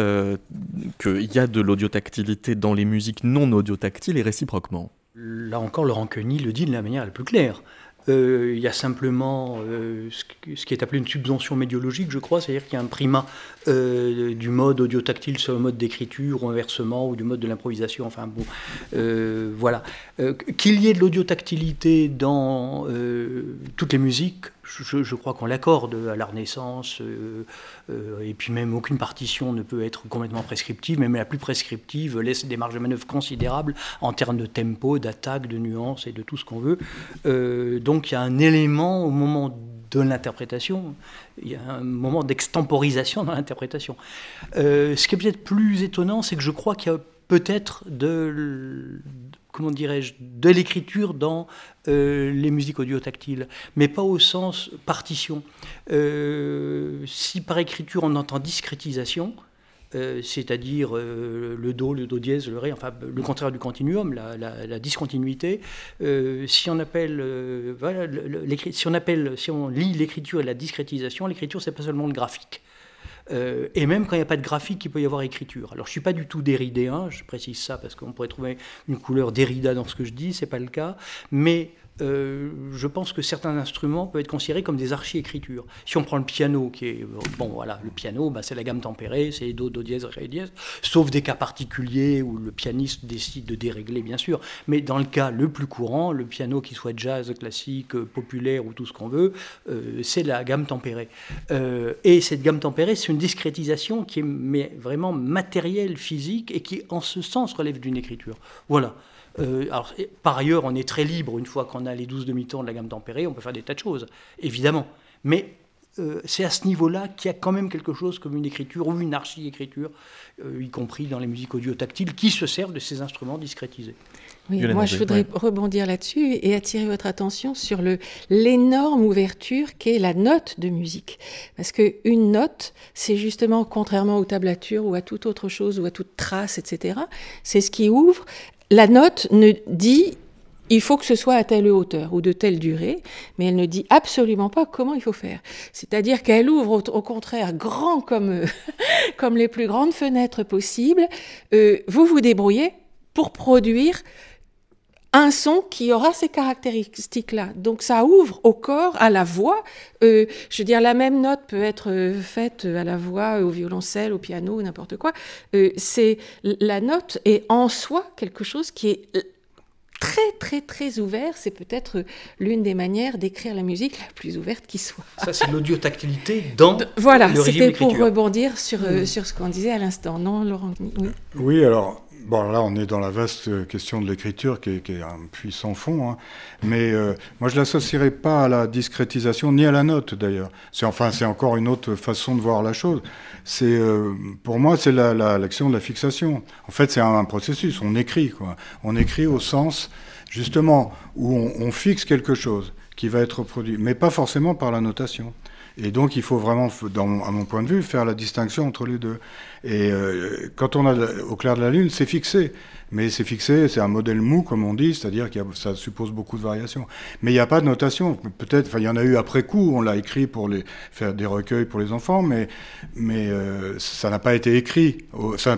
Speaker 1: qu'il y a de l'audiotactilité dans les musiques non audiotactiles et réciproquement.
Speaker 3: Là encore, Laurent Queny le dit de la manière la plus claire. Euh, il y a simplement euh, ce qui est appelé une subvention médiologique, je crois, c'est-à-dire qu'il y a un primat euh, du mode audio-tactile sur le mode d'écriture, ou inversement, ou du mode de l'improvisation, enfin bon, voilà. Qu'il y ait de l'audiotactilité dans toutes les musiques, je, crois qu'on l'accorde à la Renaissance, euh, euh, et puis même aucune partition ne peut être complètement prescriptive, même la plus prescriptive laisse des marges de manœuvre considérables en termes de tempo, d'attaque, de nuances et de tout ce qu'on veut. Euh, donc il y a un élément au moment de l'interprétation, il y a un moment d'extemporisation dans l'interprétation. ce qui est peut-être plus étonnant, c'est que je crois qu'il y a peut-être de, comment dirais-je, de l'écriture dans euh, les musiques audio-tactiles, mais pas au sens partition. Euh, si par écriture on entend discrétisation, euh, c'est-à-dire le do, le do dièse, le ré, enfin le contraire du continuum, la, discontinuité. si on appelle, si on appelle, si on lit l'écriture et la discrétisation, l'écriture c'est pas seulement le graphique. Euh, et même quand il n'y a pas de graphique, il peut y avoir écriture. Alors je ne suis pas du tout déridéen, je précise ça parce qu'on pourrait trouver une couleur dérida dans ce que je dis, ce n'est pas le cas, mais euh, je pense que certains instruments peuvent être considérés comme des archi-écritures. Si on prend le piano, qui est bon, voilà, le piano, bah, c'est la gamme tempérée, c'est do, do dièse, ré dièse, sauf des cas particuliers où le pianiste décide de dérégler, bien sûr. Mais dans le cas le plus courant, le piano qui soit jazz, classique, populaire ou tout ce qu'on veut, euh, c'est la gamme tempérée. Euh, et cette gamme tempérée, c'est une discrétisation qui est vraiment matérielle, physique, et qui, en ce sens, relève d'une écriture. Voilà. Euh, alors, par ailleurs, on est très libre une fois qu'on a les 12 demi-temps de la gamme tempérée, on peut faire des tas de choses, évidemment. Mais euh, c'est à ce niveau-là qu'il y a quand même quelque chose comme une écriture ou une archi-écriture, euh, y compris dans les musiques audio-tactiles, qui se servent de ces instruments discrétisés.
Speaker 4: Oui, moi, je voudrais rebondir là-dessus et attirer votre attention sur l'énorme ouverture qu'est la note de musique. Parce qu'une note, c'est justement, contrairement aux tablatures ou à toute autre chose ou à toute trace, etc., c'est ce qui ouvre la note ne dit il faut que ce soit à telle hauteur ou de telle durée, mais elle ne dit absolument pas comment il faut faire. C'est-à-dire qu'elle ouvre au, contraire grand comme, [LAUGHS] comme les plus grandes fenêtres possibles. Euh, vous vous débrouillez pour produire un son qui aura ces caractéristiques-là. Donc ça ouvre au corps, à la voix. Euh, je veux dire, la même note peut être euh, faite à la voix, au violoncelle, au piano, n'importe quoi. Euh, c'est la note est en soi quelque chose qui est très très très ouvert. C'est peut-être l'une des manières d'écrire la musique la plus ouverte qui soit.
Speaker 3: Ça, c'est l'audiotactilité dans
Speaker 4: voilà, c'était pour rebondir sur, hmm. sur ce qu'on disait à l'instant, non, Laurent
Speaker 2: Oui, oui alors Bon, là, on est dans la vaste question de l'écriture qui, est un puissant fond, hein. mais euh, moi, je ne l'associerai pas à la discrétisation, ni à la note d'ailleurs. C'est enfin, c'est encore une autre façon de voir la chose. C'est, euh, pour moi, c'est l'action la, de la fixation. En fait, c'est un, processus. On écrit, quoi. On écrit au sens, justement, où on fixe quelque chose qui va être produit, mais pas forcément par la notation. Et donc, il faut vraiment, à mon point de vue, faire la distinction entre les deux. Et euh, quand on a au clair de la lune, c'est fixé. Mais c'est fixé, c'est un modèle mou, comme on dit, c'est-à-dire que ça suppose beaucoup de variations. Mais il n'y a pas de notation. Peut-être, enfin, il y en a eu après coup, on l'a écrit pour faire des recueils pour les enfants, mais, mais euh, ça n'a pas été écrit,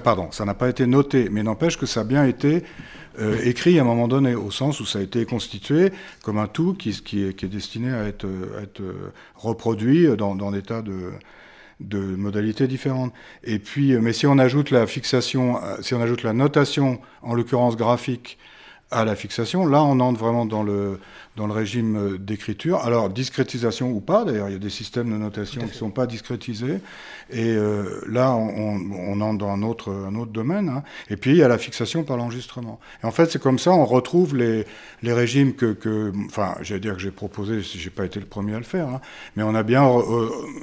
Speaker 2: pardon, ça n'a pas été noté. Mais n'empêche que ça a bien été euh, écrit à un moment donné, au sens où ça a été constitué comme un tout qui, qui, est, qui est, destiné à être, être reproduit dans, dans des tas de, de modalités différentes. Et puis, euh, mais si on ajoute la fixation, euh, si on ajoute la notation, en l'occurrence graphique, à la fixation. Là, on entre vraiment dans le, dans le régime euh, d'écriture. Alors, discrétisation ou pas, d'ailleurs, il y a des systèmes de notation qui ne sont pas discrétisés. Et euh, là, on, on, entre dans un autre, un autre domaine. Hein. Et puis, il y a la fixation par l'enregistrement. Et en fait, c'est comme ça, on retrouve les, les régimes que, que enfin, j'allais dire que j'ai proposé, si j'ai pas été le premier à le faire, hein. mais on a bien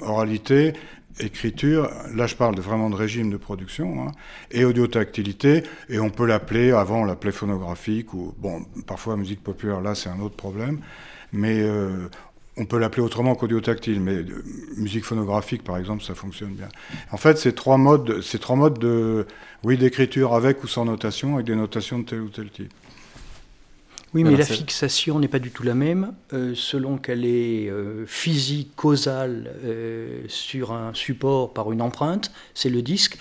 Speaker 2: oralité, écriture, là je parle vraiment de régime de production, hein, et audiotactilité, et on peut l'appeler, avant on l'appelait phonographique, ou bon, parfois musique populaire, là c'est un autre problème, mais euh, on peut l'appeler autrement qu'audiotactile, mais euh, musique phonographique par exemple, ça fonctionne bien. En fait, c'est trois modes, c'est trois modes de, oui, d'écriture avec ou sans notation, avec des notations de tel ou tel type.
Speaker 3: Oui, mais la fixation n'est pas du tout la même euh, selon qu'elle est euh, physique, causale euh, sur un support par une empreinte, c'est le disque,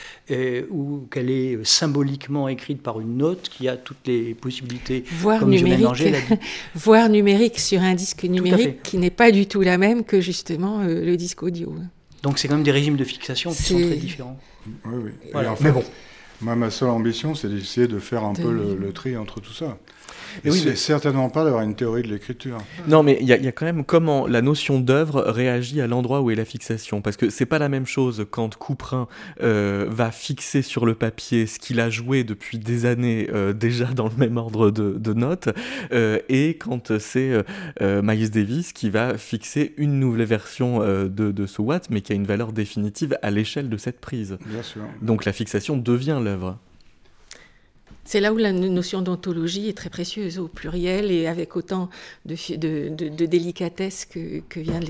Speaker 3: ou qu'elle est symboliquement écrite par une note qui a toutes les possibilités.
Speaker 4: Voire numérique, [LAUGHS] voire numérique sur un disque numérique qui n'est pas du tout la même que justement le disque audio.
Speaker 3: Donc c'est quand même des régimes de fixation qui sont très différents.
Speaker 2: Oui, oui. mais bon. Moi, ma seule ambition, c'est d'essayer de faire un peu le tri entre tout ça. Et oui, c'est certainement pas d'avoir une théorie de l'écriture.
Speaker 1: Non, mais il y, a quand même comment la notion d'œuvre réagit à l'endroit où est la fixation. Parce que c'est pas la même chose quand Couperin euh, va fixer sur le papier ce qu'il a joué depuis des années euh, déjà dans le même ordre de, notes, euh, et quand c'est Miles Davis qui va fixer une nouvelle version de, de ce Watt, mais qui a une valeur définitive à l'échelle de cette prise.
Speaker 2: Bien sûr.
Speaker 1: Donc la fixation devient l'œuvre.
Speaker 4: C'est là où la notion d'ontologie est très précieuse, au pluriel et avec autant de, de, délicatesse que, vient de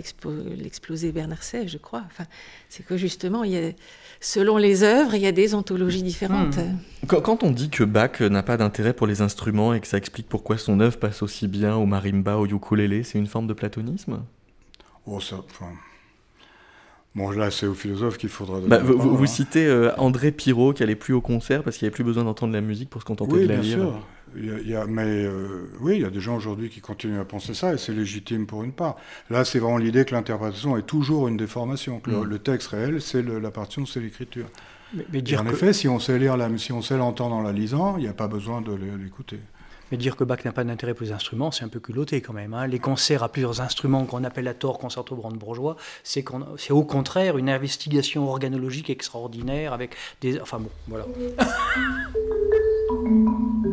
Speaker 4: l'exploser Bernard Sèvres, je crois. Enfin, c'est que justement, il y a, selon les œuvres, il y a des ontologies différentes.
Speaker 1: Hmm. Quand, on dit que Bach n'a pas d'intérêt pour les instruments et que ça explique pourquoi son œuvre passe aussi bien au marimba, au ukulélé, c'est une forme de platonisme?
Speaker 2: Oh, ça. Bon, là, c'est au philosophe qu'il faudra.
Speaker 1: Bah, vous, vous hein. citez euh, André Pirot qui allait plus au concert parce qu'il n'y avait plus besoin d'entendre la musique pour se contenter de la
Speaker 2: bien
Speaker 1: lire.
Speaker 2: Sûr. Il y a, mais euh, oui, il y a des gens aujourd'hui qui continuent à penser ça et c'est légitime pour une part. Là, c'est vraiment l'idée que l'interprétation est toujours une déformation, que le, mm. texte réel, c'est la partition, c'est l'écriture. Mais, en effet, si on sait lire, la, si on sait l'entendre en la lisant, il n'y a pas besoin de l'écouter.
Speaker 3: Mais dire que Bach n'a pas d'intérêt pour les instruments, c'est un peu culotté quand même. Hein. Les concerts à plusieurs instruments qu'on appelle à tort concerto brandebourgeois, c'est au contraire une investigation organologique extraordinaire avec des... Enfin bon, voilà. [LAUGHS]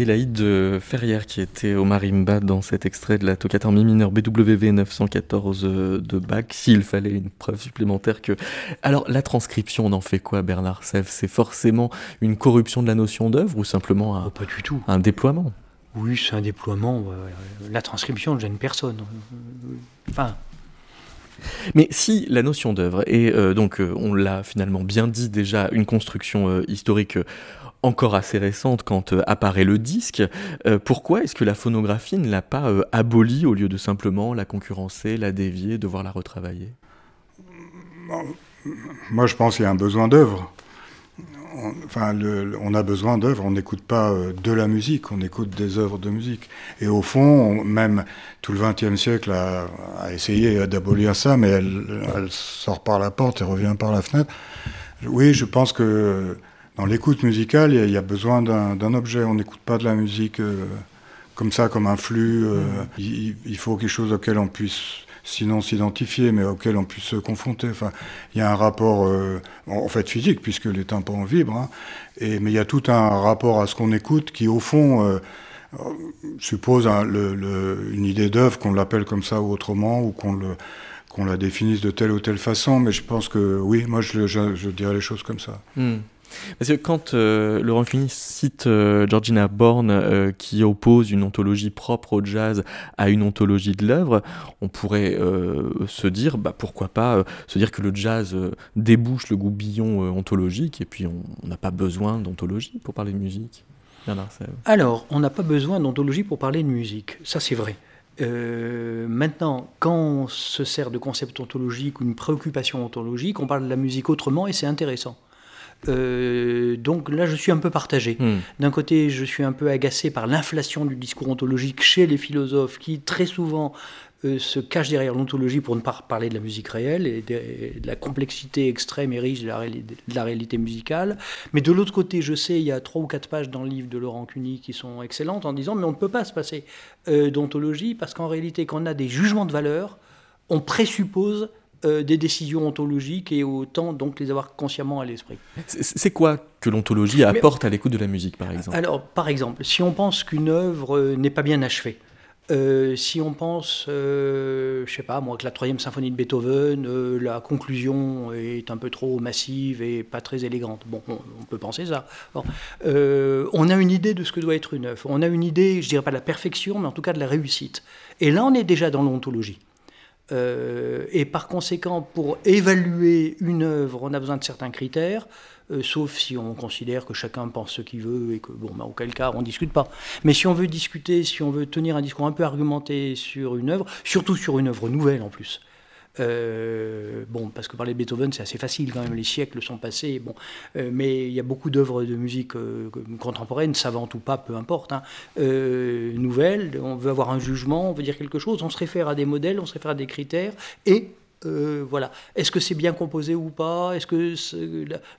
Speaker 1: Adélaïde Ferrière qui était au marimba dans cet extrait de la toccata en mi mineur BWV 914 de Bach, s'il fallait une preuve supplémentaire que... Alors la transcription, on en fait quoi Bernard Sèvres? C'est forcément une corruption de la notion d'œuvre ou simplement un,
Speaker 3: oh, pas du tout.
Speaker 1: un déploiement?
Speaker 3: Oui, c'est un déploiement. La transcription ne gêne personne. Enfin,
Speaker 1: mais si la notion d'œuvre est euh, donc, euh, on l'a finalement bien dit déjà, une construction euh, historique encore assez récente quand euh, apparaît le disque, euh, pourquoi est-ce que la phonographie ne l'a pas euh, abolie au lieu de simplement la concurrencer, la dévier, devoir la retravailler?
Speaker 2: Moi je pense qu'il y a un besoin d'œuvre. on, enfin, on a besoin d'œuvres, on n'écoute pas de la musique, on écoute des œuvres de musique. Et au fond, même tout le XXe siècle a, essayé d'abolir ça, mais elle, sort par la porte et revient par la fenêtre. Oui, je pense que dans l'écoute musicale, il y, a besoin d'un objet. On n'écoute pas de la musique euh, comme ça, comme un flux. Euh, il, il, faut quelque chose auquel on puisse sinon s'identifier, mais auquel on puisse se confronter. Enfin, il y a un rapport, euh, en fait, physique, puisque les tympans vibrent, hein. et, mais il y a tout un rapport à ce qu'on écoute qui, au fond, suppose une idée d'œuvre, qu'on l'appelle comme ça ou autrement, ou qu'on le qu'on la définisse de telle ou telle façon, mais je pense que oui, moi je, je, dirais les choses comme ça.
Speaker 1: Hmm. Parce que quand euh, Laurent Cuny cite euh, Georgina Bourne euh, qui oppose une ontologie propre au jazz à une ontologie de l'œuvre, on pourrait se dire, bah, pourquoi pas se dire que le jazz débouche le goubillon ontologique et puis on n'a pas besoin d'ontologie pour parler de musique.
Speaker 3: Alors, on n'a pas besoin d'ontologie pour parler de musique, ça c'est vrai. maintenant, quand on se sert de concept ontologique ou une préoccupation ontologique, on parle de la musique autrement et c'est intéressant. Euh, donc là, je suis un peu partagé. Hmm. D'un côté, je suis un peu agacé par l'inflation du discours ontologique chez les philosophes qui, très souvent, euh, se cachent derrière l'ontologie pour ne pas parler de la musique réelle et de, la complexité extrême et riche de la, de la réalité musicale. Mais de l'autre côté, je sais, il y a trois ou quatre pages dans le livre de Laurent Cuny qui sont excellentes en disant mais on ne peut pas se passer euh, d'ontologie parce qu'en réalité, quand on a des jugements de valeur, on présuppose euh, des décisions ontologiques et autant donc les avoir consciemment à l'esprit.
Speaker 1: C'est quoi que l'ontologie apporte à l'écoute de la musique, par exemple?
Speaker 3: Alors, par exemple, si on pense qu'une œuvre euh, n'est pas bien achevée, euh, si on pense, je sais pas moi, que la troisième symphonie de Beethoven, la conclusion est un peu trop massive et pas très élégante. Bon, on, peut penser ça. on a une idée de ce que doit être une œuvre. On a une idée, je dirais pas de la perfection, mais en tout cas de la réussite. Et là, on est déjà dans l'ontologie. Euh, et par conséquent, pour évaluer une œuvre, on a besoin de certains critères, euh, sauf si on considère que chacun pense ce qu'il veut et que, bon, bah, auquel cas, on ne discute pas. Mais si on veut discuter, si on veut tenir un discours un peu argumenté sur une œuvre, surtout sur une œuvre nouvelle en plus, euh, bon, parce que parler de Beethoven, c'est assez facile quand même, les siècles sont passés. Bon, euh, mais il y a beaucoup d'œuvres de musique euh, contemporaine, savantes ou pas, peu importe, hein, nouvelles. On veut avoir un jugement, on veut dire quelque chose, on se réfère à des modèles, on se réfère à des critères, et voilà. Est-ce que c'est bien composé ou pas? Est-ce que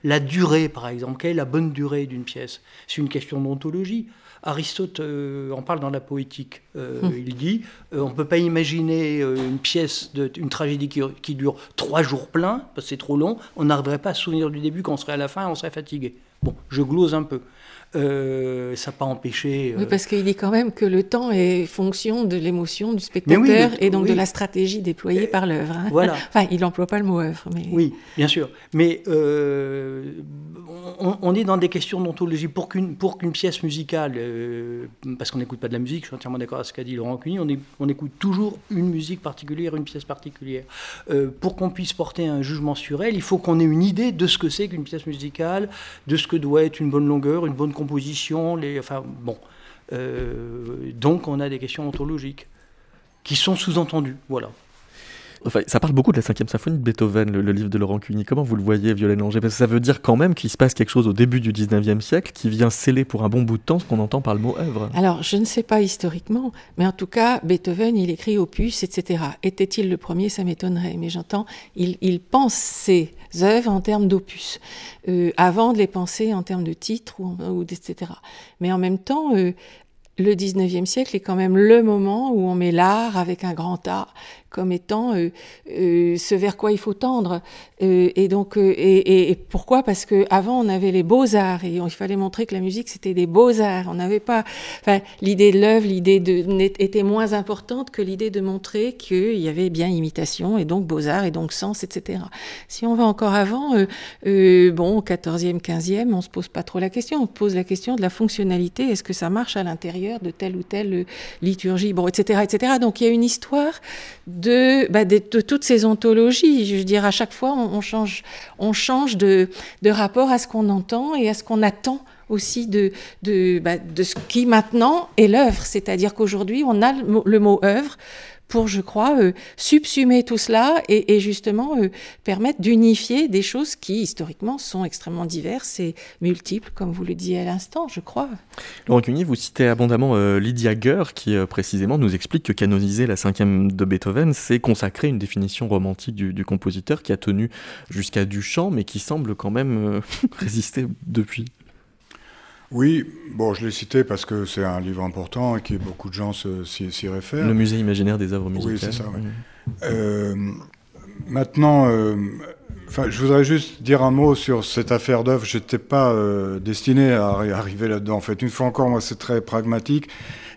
Speaker 3: la, durée, par exemple, quelle est la bonne durée d'une pièce? C'est une question d'ontologie. Aristote euh, en parle dans la poétique. Euh, hum. Il dit euh, on ne peut pas imaginer une pièce, de, une tragédie qui, dure trois jours pleins, parce que c'est trop long. On n'arriverait pas à se souvenir du début quand on serait à la fin, on serait fatigué. Bon, je glose un peu. Euh, ça n'a pas empêché.
Speaker 4: Oui, parce qu'il dit quand même que le temps est fonction de l'émotion du spectateur et donc de la stratégie déployée par l'œuvre. Hein.
Speaker 3: Voilà. [LAUGHS]
Speaker 4: enfin, il n'emploie pas le mot œuvre. Mais...
Speaker 3: Oui, bien sûr. Mais euh, on, est dans des questions d'ontologie. Pour qu'une pièce musicale, euh, parce qu'on n'écoute pas de la musique, je suis entièrement d'accord avec ce qu'a dit Laurent Cuny, on, on, écoute toujours une musique particulière, une pièce particulière. pour qu'on puisse porter un jugement sur elle, il faut qu'on ait une idée de ce que c'est qu'une pièce musicale, de ce que doit être une bonne longueur, une bonne composition, les, enfin bon. Euh, donc on a des questions ontologiques qui sont sous-entendues, voilà.
Speaker 1: Enfin, ça parle beaucoup de la cinquième symphonie de Beethoven, le, livre de Laurent Cuny. Comment vous le voyez, Violaine Langer? Parce que ça veut dire quand même qu'il se passe quelque chose au début du 19e siècle qui vient sceller pour un bon bout de temps ce qu'on entend par le mot œuvre.
Speaker 4: Alors, je ne sais pas historiquement, mais en tout cas, Beethoven, il écrit opus, etc. Était-il le premier? Ça m'étonnerait. Mais j'entends, il, il pense ses œuvres en termes d'opus, euh, avant de les penser en termes de titres ou, etc. Mais en même temps, euh, le 19e siècle est quand même le moment où on met l'art avec un grand A comme étant euh, euh, ce vers quoi il faut tendre. Euh, et donc, et, pourquoi? Parce que avant on avait les beaux arts et il fallait montrer que la musique c'était des beaux arts. On n'avait pas, enfin, l'idée de l'œuvre, l'idée de était moins importante que l'idée de montrer qu'il y avait bien imitation et donc beaux arts et donc sens, etc. Si on va encore avant, bon, 14e, 15e, on se pose pas trop la question. On pose la question de la fonctionnalité. Est-ce que ça marche à l'intérieur de telle ou telle liturgie, bon, etc., etc. Donc il y a une histoire bah, de, toutes ces ontologies. Je veux dire, à chaque fois, on, change, on change de, de rapport à ce qu'on entend et à ce qu'on attend aussi de, de, bah, de ce qui maintenant est l'œuvre. C'est-à-dire qu'aujourd'hui, on a le mot, œuvre pour, je crois, euh, subsumer tout cela et, justement euh, permettre d'unifier des choses qui, historiquement, sont extrêmement diverses et multiples, comme vous le disiez à l'instant, je crois.
Speaker 1: Laurent Cuny, vous citez abondamment euh, Lydia Geur, qui précisément nous explique que canoniser la cinquième de Beethoven, c'est consacrer une définition romantique du, compositeur qui a tenu jusqu'à Duchamp, mais qui semble quand même [LAUGHS] résister depuis.
Speaker 2: Oui, bon, je l'ai cité parce que c'est un livre important et que beaucoup de gens s'y réfèrent.
Speaker 1: Le musée imaginaire des œuvres musicales.
Speaker 2: Oui, c'est ça. Euh, maintenant, euh, je voudrais juste dire un mot sur cette affaire d'œuvre. Je n'étais pas euh, destiné à arriver là-dedans. En fait, une fois encore, moi, c'est très pragmatique.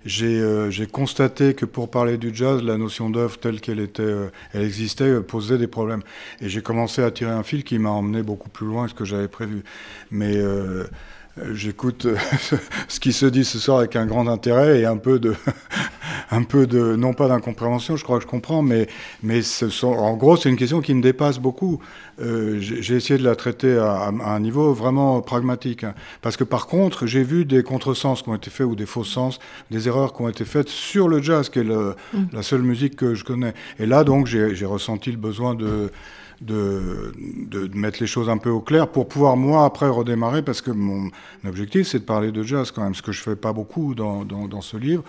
Speaker 2: J'ai constaté que pour parler du jazz, la notion d'œuvre telle qu'elle était, elle existait, posait des problèmes. Et j'ai commencé à tirer un fil qui m'a emmené beaucoup plus loin que ce que j'avais prévu. Mais euh, j'écoute euh, [LAUGHS] ce qui se dit ce soir avec un grand intérêt et un peu de, [LAUGHS] un peu de, non pas d'incompréhension, je crois que je comprends, mais, mais ce sont, en gros, c'est une question qui me dépasse beaucoup. Euh, j'ai essayé de la traiter à, un niveau vraiment pragmatique. Hein. Parce que par contre, j'ai vu des contresens qui ont été faits ou des faux sens, des erreurs qui ont été faites sur le jazz, qui est le, mm. la seule musique que je connais. Et là, donc, j'ai ressenti le besoin de de, de, mettre les choses un peu au clair pour pouvoir, moi, après redémarrer, parce que mon objectif, c'est de parler de jazz quand même, ce que je fais pas beaucoup dans, dans, ce livre,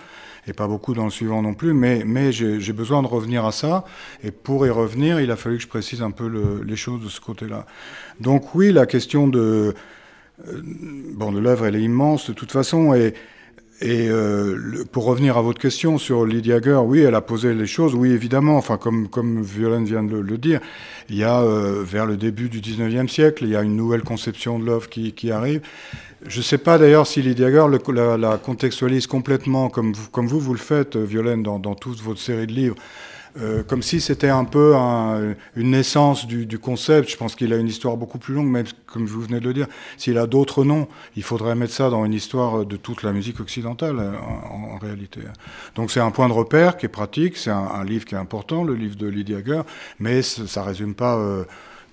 Speaker 2: et pas beaucoup dans le suivant non plus, mais, mais j'ai besoin de revenir à ça, et pour y revenir, il a fallu que je précise un peu le, les choses de ce côté-là. Donc oui, la question de... Euh, bon, de l'œuvre, elle est immense de toute façon, et et euh, pour revenir à votre question sur Lydia Geur, oui, elle a posé les choses, oui, évidemment, enfin, comme, comme Violaine vient de le, dire, il y a, euh, vers le début du 19e siècle, il y a une nouvelle conception de l'œuvre qui, qui, arrive. Je ne sais pas d'ailleurs si Lydia Geur la, la, contextualise complètement, comme vous, comme vous, vous le faites, Violaine, dans, dans toute votre série de livres. Euh, comme si c'était un peu une naissance du, concept. Je pense qu'il a une histoire beaucoup plus longue, même comme vous venez de le dire. S'il a d'autres noms, il faudrait mettre ça dans une histoire de toute la musique occidentale, euh, en, réalité. Donc c'est un point de repère qui est pratique, c'est un, livre qui est important, le livre de Lydia Geur, mais ça résume pas... Euh,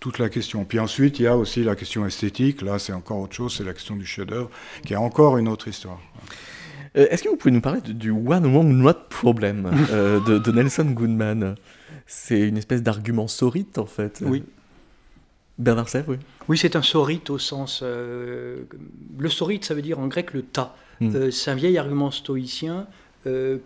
Speaker 2: toute la question. Puis ensuite, il y a aussi la question esthétique. Là, c'est encore autre chose, c'est la question du chef-d'œuvre, qui est encore une autre histoire.
Speaker 1: Euh, est-ce que vous pouvez nous parler du One Wrong Not Problem euh, de, Nelson Goodman? C'est une espèce d'argument sorite en fait.
Speaker 3: Oui.
Speaker 1: Bernard Sèvres, oui.
Speaker 3: Oui, c'est un sorite au sens. Euh, le sorite, ça veut dire en grec le tas. Hmm. c'est un vieil argument stoïcien.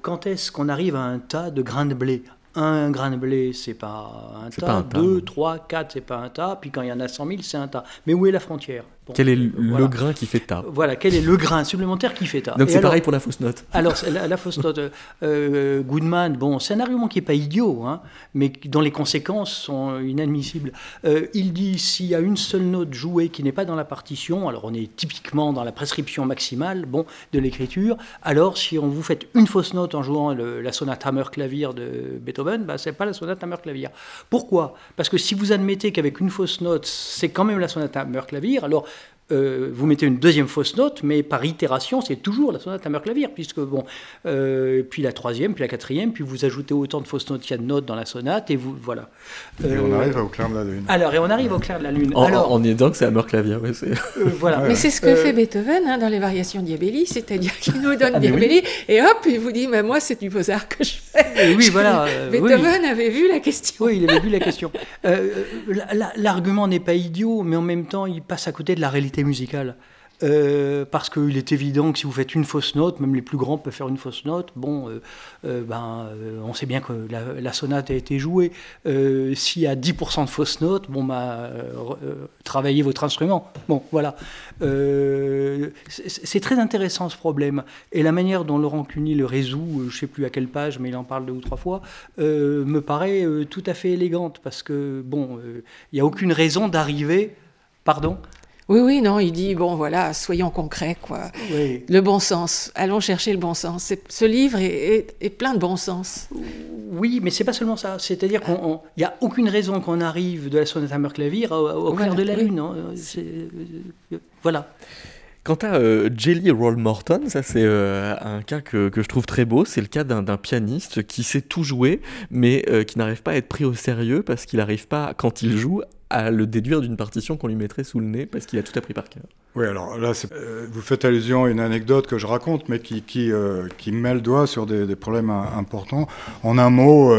Speaker 3: quand est-ce qu'on arrive à un tas de grains de blé? Un grain de blé, c'est pas un tas. Deux, trois, quatre, c'est pas un tas. Puis quand il y en a 100 000, c'est un tas. Mais où est la frontière?
Speaker 1: Quel est le grain qui fait tas
Speaker 3: Voilà, quel est le grain supplémentaire qui fait tas
Speaker 1: Donc c'est pareil pour la fausse note.
Speaker 3: Alors la, fausse note, euh, Goodman, bon, c'est un argument qui n'est pas idiot, hein, mais dont les conséquences sont inadmissibles. Euh, il dit s'il y a une seule note jouée qui n'est pas dans la partition, alors on est typiquement dans la prescription maximale, bon, de l'écriture. Alors si on vous fait une fausse note en jouant la sonate Hammer clavier de Beethoven, bah, c'est pas la sonate Hammer clavier. Pourquoi? Parce que si vous admettez qu'avec une fausse note, c'est quand même la sonate Hammer clavier, alors euh, vous mettez une deuxième fausse note, mais par itération, c'est toujours la sonate à clavier, puisque bon, euh, puis la troisième, puis la quatrième, puis vous ajoutez autant de fausses notes qu'il y a de notes dans la sonate, et vous voilà.
Speaker 2: et on arrive au clair de la lune.
Speaker 3: Alors, et on arrive au clair de la lune.
Speaker 1: En,
Speaker 3: alors,
Speaker 1: en, disant que c'est Hammer clavier, oui,
Speaker 4: voilà. Mais c'est ce que fait Beethoven hein, dans les variations Diabelli, c'est-à-dire qu'il nous donne ah, Diabelli, et hop, il vous dit, mais moi, c'est du Beaux-Arts que je fais. [LAUGHS]
Speaker 3: oui, voilà.
Speaker 4: Beethoven avait vu la question.
Speaker 3: Oui, il avait vu la question. [LAUGHS] L'argument n'est pas idiot, mais en même temps, il passe à côté de la réalité musicale. Euh, parce qu'il est évident que si vous faites une fausse note, même les plus grands peuvent faire une fausse note. Bon, euh, euh, ben, on sait bien que la, sonate a été jouée. S'il y a 10% de fausses notes, bon, bah, travaillez votre instrument. Bon, voilà. c'est très intéressant ce problème. Et la manière dont Laurent Cuny le résout, je ne sais plus à quelle page, mais il en parle deux ou trois fois, me paraît tout à fait élégante parce que, bon, il n'y a aucune raison d'arriver. Pardon
Speaker 4: oui, oui, non, il dit, bon, voilà, soyons concrets, quoi. Le bon sens, allons chercher le bon sens. Ce livre est, plein de bon sens.
Speaker 3: Oui, mais c'est pas seulement ça. C'est-à-dire qu'il n'y a aucune raison qu'on arrive de la sonate à clavier au, au clair de la lune. Hein. Euh, voilà.
Speaker 1: Quant à euh, Jelly Roll Morton, ça c'est euh, un cas que, que, je trouve très beau. C'est le cas d'un pianiste qui sait tout jouer, mais euh, qui n'arrive pas à être pris au sérieux parce qu'il n'arrive pas, quand il joue, à le déduire d'une partition qu'on lui mettrait sous le nez parce qu'il a tout appris par cœur.
Speaker 2: Oui, alors là, vous faites allusion à une anecdote que je raconte, mais qui, qui, qui met le doigt sur des, problèmes importants. En un mot,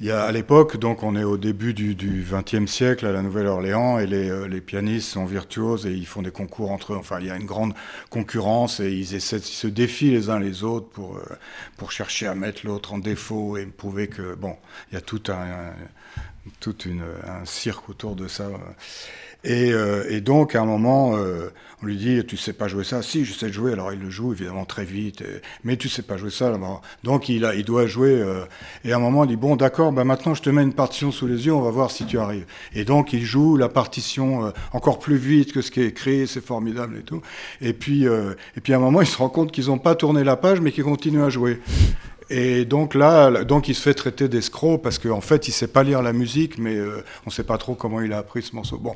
Speaker 2: il y a, à l'époque, donc on est au début du XXe siècle à la Nouvelle-Orléans et les, euh, les, pianistes sont virtuoses et ils font des concours entre eux. Enfin, il y a une grande concurrence et ils essaient, ils se défient les uns les autres pour euh, pour chercher à mettre l'autre en défaut et prouver que bon, il y a tout un, tout un cirque autour de ça. Et, euh, et, donc, à un moment, euh, on lui dit, tu sais pas jouer ça Si, je sais jouer. Alors, il le joue évidemment très vite. mais tu sais pas jouer ça. Donc, il, a, il doit jouer. Euh, et à un moment, il dit, bon, d'accord, bah, maintenant, je te mets une partition sous les yeux, on va voir si tu arrives. Et donc, il joue la partition encore plus vite que ce qui est écrit. C'est formidable et tout. Et puis, et puis, à un moment, il se rend compte qu'ils n'ont pas tourné la page, mais qu'ils continuent à jouer. Et donc là, donc il se fait traiter d'escroc parce qu'en fait, il sait pas lire la musique, mais euh, on sait pas trop comment il a appris ce morceau. Bon,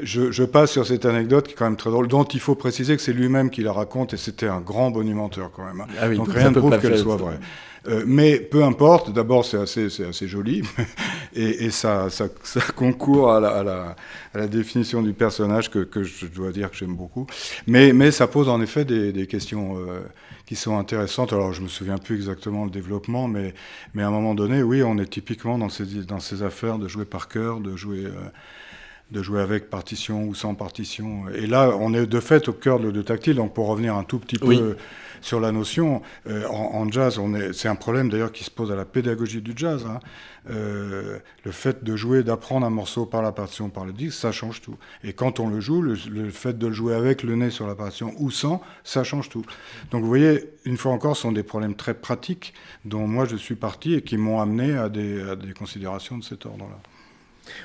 Speaker 2: je, je, passe sur cette anecdote qui est quand même très drôle, dont il faut préciser que c'est lui-même qui la raconte et c'était un grand bonimenteur quand même. Hein. Ah oui, donc rien ne prouve qu'elle soit vraie. Euh, mais peu importe, d'abord c'est assez, assez joli [LAUGHS] et, et ça, ça, ça, concourt à la, à, la, à la, définition du personnage que, que je dois dire que j'aime beaucoup. Mais, mais ça pose en effet des, des questions euh, qui sont intéressantes. Alors, je me souviens plus exactement le développement, mais, mais à un moment donné, oui, on est typiquement dans ces, dans ces affaires de jouer par cœur, de jouer, euh, de jouer avec partition ou sans partition. Et là, on est de fait au cœur de, de tactile. Donc, pour revenir un tout petit oui. Sur la notion, euh, en, jazz, c'est un problème d'ailleurs qui se pose à la pédagogie du jazz. Hein. Euh, le fait de jouer, d'apprendre un morceau par la partition, par le disque, ça change tout. Et quand on le joue, le, fait de le jouer avec le nez sur la partition ou sans, ça change tout. Donc vous voyez, une fois encore, ce sont des problèmes très pratiques dont moi je suis parti et qui m'ont amené à des considérations de cet ordre-là.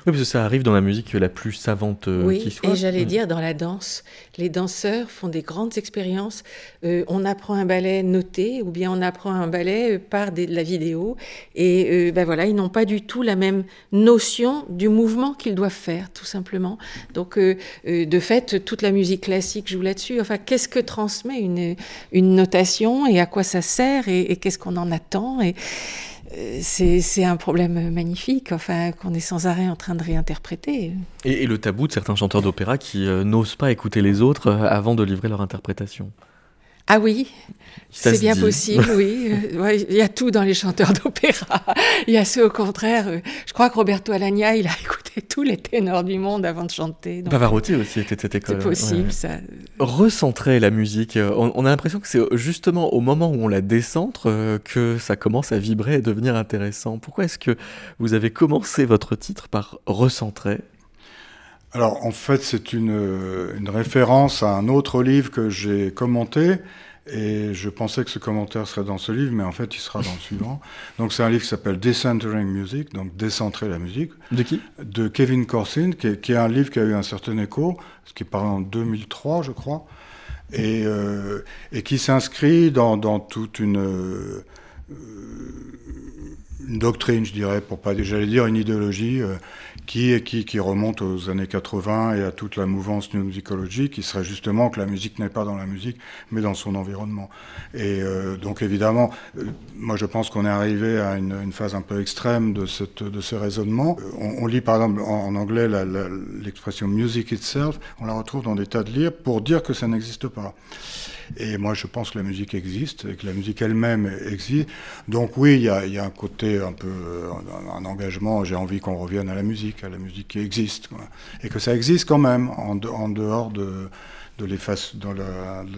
Speaker 1: Oui, parce que ça arrive dans la musique la plus savante euh,
Speaker 4: oui,
Speaker 1: qui soit.
Speaker 4: Et j'allais mmh. dire dans la danse, les danseurs font des grandes expériences. Euh, on apprend un ballet noté ou bien on apprend un ballet euh, par des, de la vidéo. Et euh, ben voilà, ils n'ont pas du tout la même notion du mouvement qu'ils doivent faire, tout simplement. Donc, de fait, toute la musique classique joue là-dessus. Enfin, qu'est-ce que transmet une, une notation et à quoi ça sert et, et qu'est-ce qu'on en attend et, c'est un problème magnifique, enfin, qu'on est sans arrêt en train de réinterpréter.
Speaker 1: Et, et le tabou de certains chanteurs d'opéra qui euh, n'osent pas écouter les autres euh, avant de livrer leur interprétation.
Speaker 4: Ah oui, c'est bien dit. possible, oui. [LAUGHS] Ouais, il y a tout dans les chanteurs [LAUGHS] d'opéra. Il y a ceux au contraire. Euh, je crois que Roberto Alagna, il a [LAUGHS] écouté tous les ténors du monde avant de chanter.
Speaker 1: Donc, Pavarotti aussi était de cette école.
Speaker 4: C'est possible, ouais. ça.
Speaker 1: Recentrer la musique. On, on a l'impression que c'est justement au moment où on la décentre euh, que ça commence à vibrer et devenir intéressant. Pourquoi est-ce que vous avez commencé votre titre par recentrer?
Speaker 2: Alors en fait c'est une, une, référence à un autre livre que j'ai commenté et je pensais que ce commentaire serait dans ce livre mais en fait il sera dans le [LAUGHS] suivant. Donc c'est un livre qui s'appelle Decentering Music, donc décentrer la musique.
Speaker 1: De qui?
Speaker 2: De Kevin Corsin, qui est, qui est, un livre qui a eu un certain écho, ce qui est paru en 2003 je crois, et, euh, et qui s'inscrit dans, dans, toute une... Euh, une doctrine, je dirais, pour pas, j'allais dire une idéologie euh, qui, qui, qui remonte aux années 80 et à toute la mouvance new qui serait justement que la musique n'est pas dans la musique, mais dans son environnement. Et euh, donc évidemment, euh, moi je pense qu'on est arrivé à une, une, phase un peu extrême de, cette, de ce raisonnement. On, on lit par exemple en, en anglais l'expression music itself, on la retrouve dans des tas de livres pour dire que ça n'existe pas. Et moi, je pense que la musique existe, et que la musique elle-même existe. Donc oui, il y a, un côté un peu, un, un engagement, j'ai envie qu'on revienne à la musique, à la musique qui existe. Et que ça existe quand même, en, de, en dehors de, de,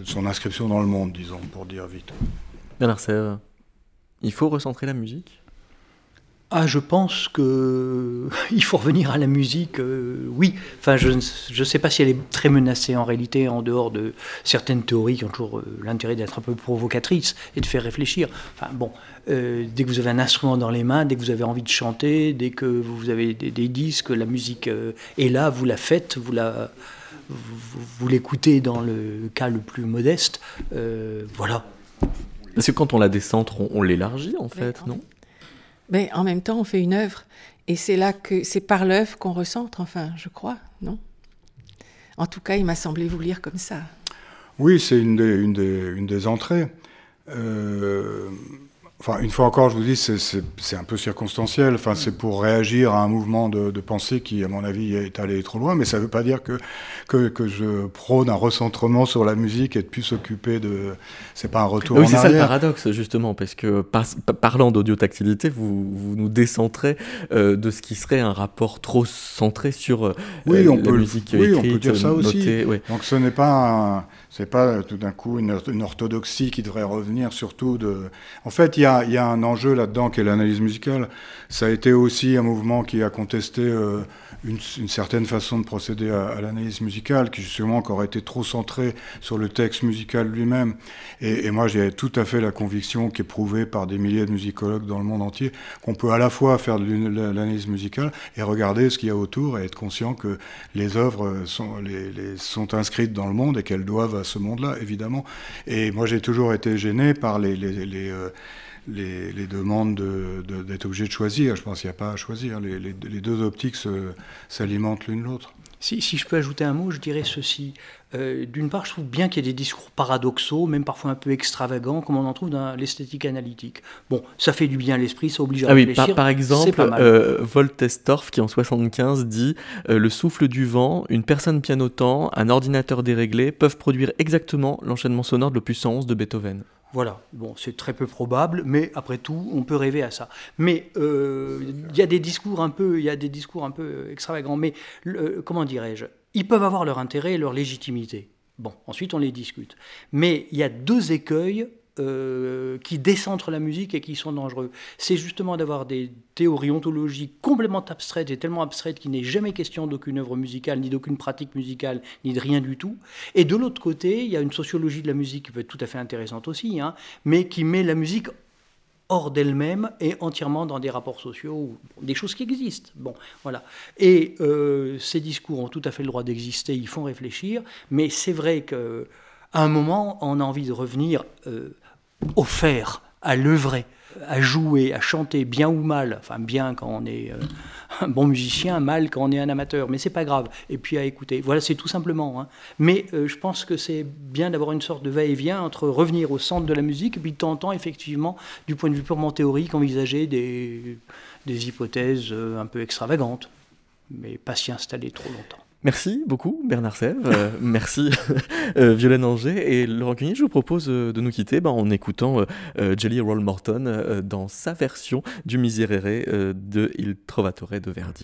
Speaker 2: son inscription dans le monde, disons, pour dire vite.
Speaker 1: Bernard Serre, il faut recentrer la musique?
Speaker 3: Ah, je pense que [LAUGHS] il faut revenir à la musique. Euh, oui, enfin, je ne sais pas si elle est très menacée en réalité, en dehors de certaines théories qui ont toujours euh, l'intérêt d'être un peu provocatrices et de faire réfléchir. Enfin, bon, euh, dès que vous avez un instrument dans les mains, dès que vous avez envie de chanter, dès que vous avez des, des disques, la musique euh, est là, vous la faites, vous la vous, vous l'écoutez dans le cas le plus modeste. Euh, voilà.
Speaker 1: Parce que quand on la décentre, on, on l'élargit en fait, non?
Speaker 4: Mais en même temps, on fait une œuvre. Et c'est là que c'est par l'œuvre qu'on recentre, enfin, je crois, non? En tout cas, il m'a semblé vous lire comme ça.
Speaker 2: Oui, c'est une des, une, une des entrées. Euh, Enfin, une fois encore, je vous dis, c'est un peu circonstanciel. Enfin, c'est pour réagir à un mouvement de, de, pensée qui, à mon avis, est allé trop loin. Mais ça ne veut pas dire que, que, que, je prône un recentrement sur la musique et de plus s'occuper de. C'est pas un retour
Speaker 1: oui,
Speaker 2: en
Speaker 1: arrière. C'est ça le paradoxe, justement, parce que par, parlant d'audiotactilité, vous, vous nous décentrez euh, de ce qui serait un rapport trop centré sur euh,
Speaker 2: oui, on
Speaker 1: la
Speaker 2: peut,
Speaker 1: musique
Speaker 2: oui,
Speaker 1: écrite,
Speaker 2: on peut dire ça
Speaker 1: notée,
Speaker 2: aussi.
Speaker 1: Oui.
Speaker 2: Donc, ce n'est pas un c'est pas tout d'un coup une, orthodoxie qui devrait revenir surtout de. En fait, il y a, y a, un enjeu là-dedans qui est l'analyse musicale. Ça a été aussi un mouvement qui a contesté euh, une, certaine façon de procéder à, l'analyse musicale, qui justement aurait été trop centrée sur le texte musical lui-même. Et, moi, j'ai tout à fait la conviction, qui est prouvée par des milliers de musicologues dans le monde entier, qu'on peut à la fois faire de l'analyse musicale et regarder ce qu'il y a autour et être conscient que les œuvres sont, inscrites dans le monde et qu'elles doivent à ce monde-là, évidemment. Et moi, j'ai toujours été gêné par les, euh, les, les demandes d'être de, de, obligé de choisir. Je pense qu'il n'y a pas à choisir. Les, les deux optiques s'alimentent l'une l'autre.
Speaker 3: Si, si, je peux ajouter un mot, je dirais ceci. Euh, D'une part, je trouve bien qu'il y ait des discours paradoxaux, même parfois un peu extravagants, comme on en trouve dans l'esthétique analytique. Bon, ça fait du bien à l'esprit, ça oblige à
Speaker 1: ah oui. Par, par exemple, euh, Voltestorff, qui en 75 dit euh, Le souffle du vent, une personne pianotant, un ordinateur déréglé peuvent produire exactement l'enchaînement sonore de l'opus 111 de Beethoven.
Speaker 3: Voilà, bon, c'est très peu probable, mais après tout, on peut rêver à ça. Mais il euh, y a des discours un peu, il y a des discours un peu extravagants, mais le, comment dirais-je Ils peuvent avoir leur intérêt et leur légitimité. Bon, ensuite on les discute. Mais il y a deux écueils euh, qui décentrent la musique et qui sont dangereux. C'est justement d'avoir des théories ontologiques complètement abstraites et tellement abstraites qu'il n'est jamais question d'aucune œuvre musicale, ni d'aucune pratique musicale, ni de rien du tout. Et de l'autre côté, il y a une sociologie de la musique qui peut être tout à fait intéressante aussi, hein, mais qui met la musique hors d'elle-même et entièrement dans des rapports sociaux, des choses qui existent. Bon, voilà. Et euh, ces discours ont tout à fait le droit d'exister, ils font réfléchir, mais c'est vrai qu'à un moment, on a envie de revenir euh, au faire, à l'œuvrer, à jouer, à chanter, bien ou mal. Enfin, bien quand on est euh, un bon musicien, mal quand on est un amateur, mais c'est pas grave. Et puis à écouter. Voilà, c'est tout simplement. Hein. Mais euh, je pense que c'est bien d'avoir une sorte de va-et-vient entre revenir au centre de la musique et puis temps, effectivement, du point de vue purement théorique, envisager des, des hypothèses euh, un peu extravagantes, mais pas s'y installer trop longtemps.
Speaker 1: Merci beaucoup Bernard Sèvres, euh, merci euh, Violaine Anger et Laurent Cugny. Je vous propose euh, de nous quitter bah, en écoutant euh, Jelly Roll Morton dans sa version du Miserere de Il Trovatore de Verdi.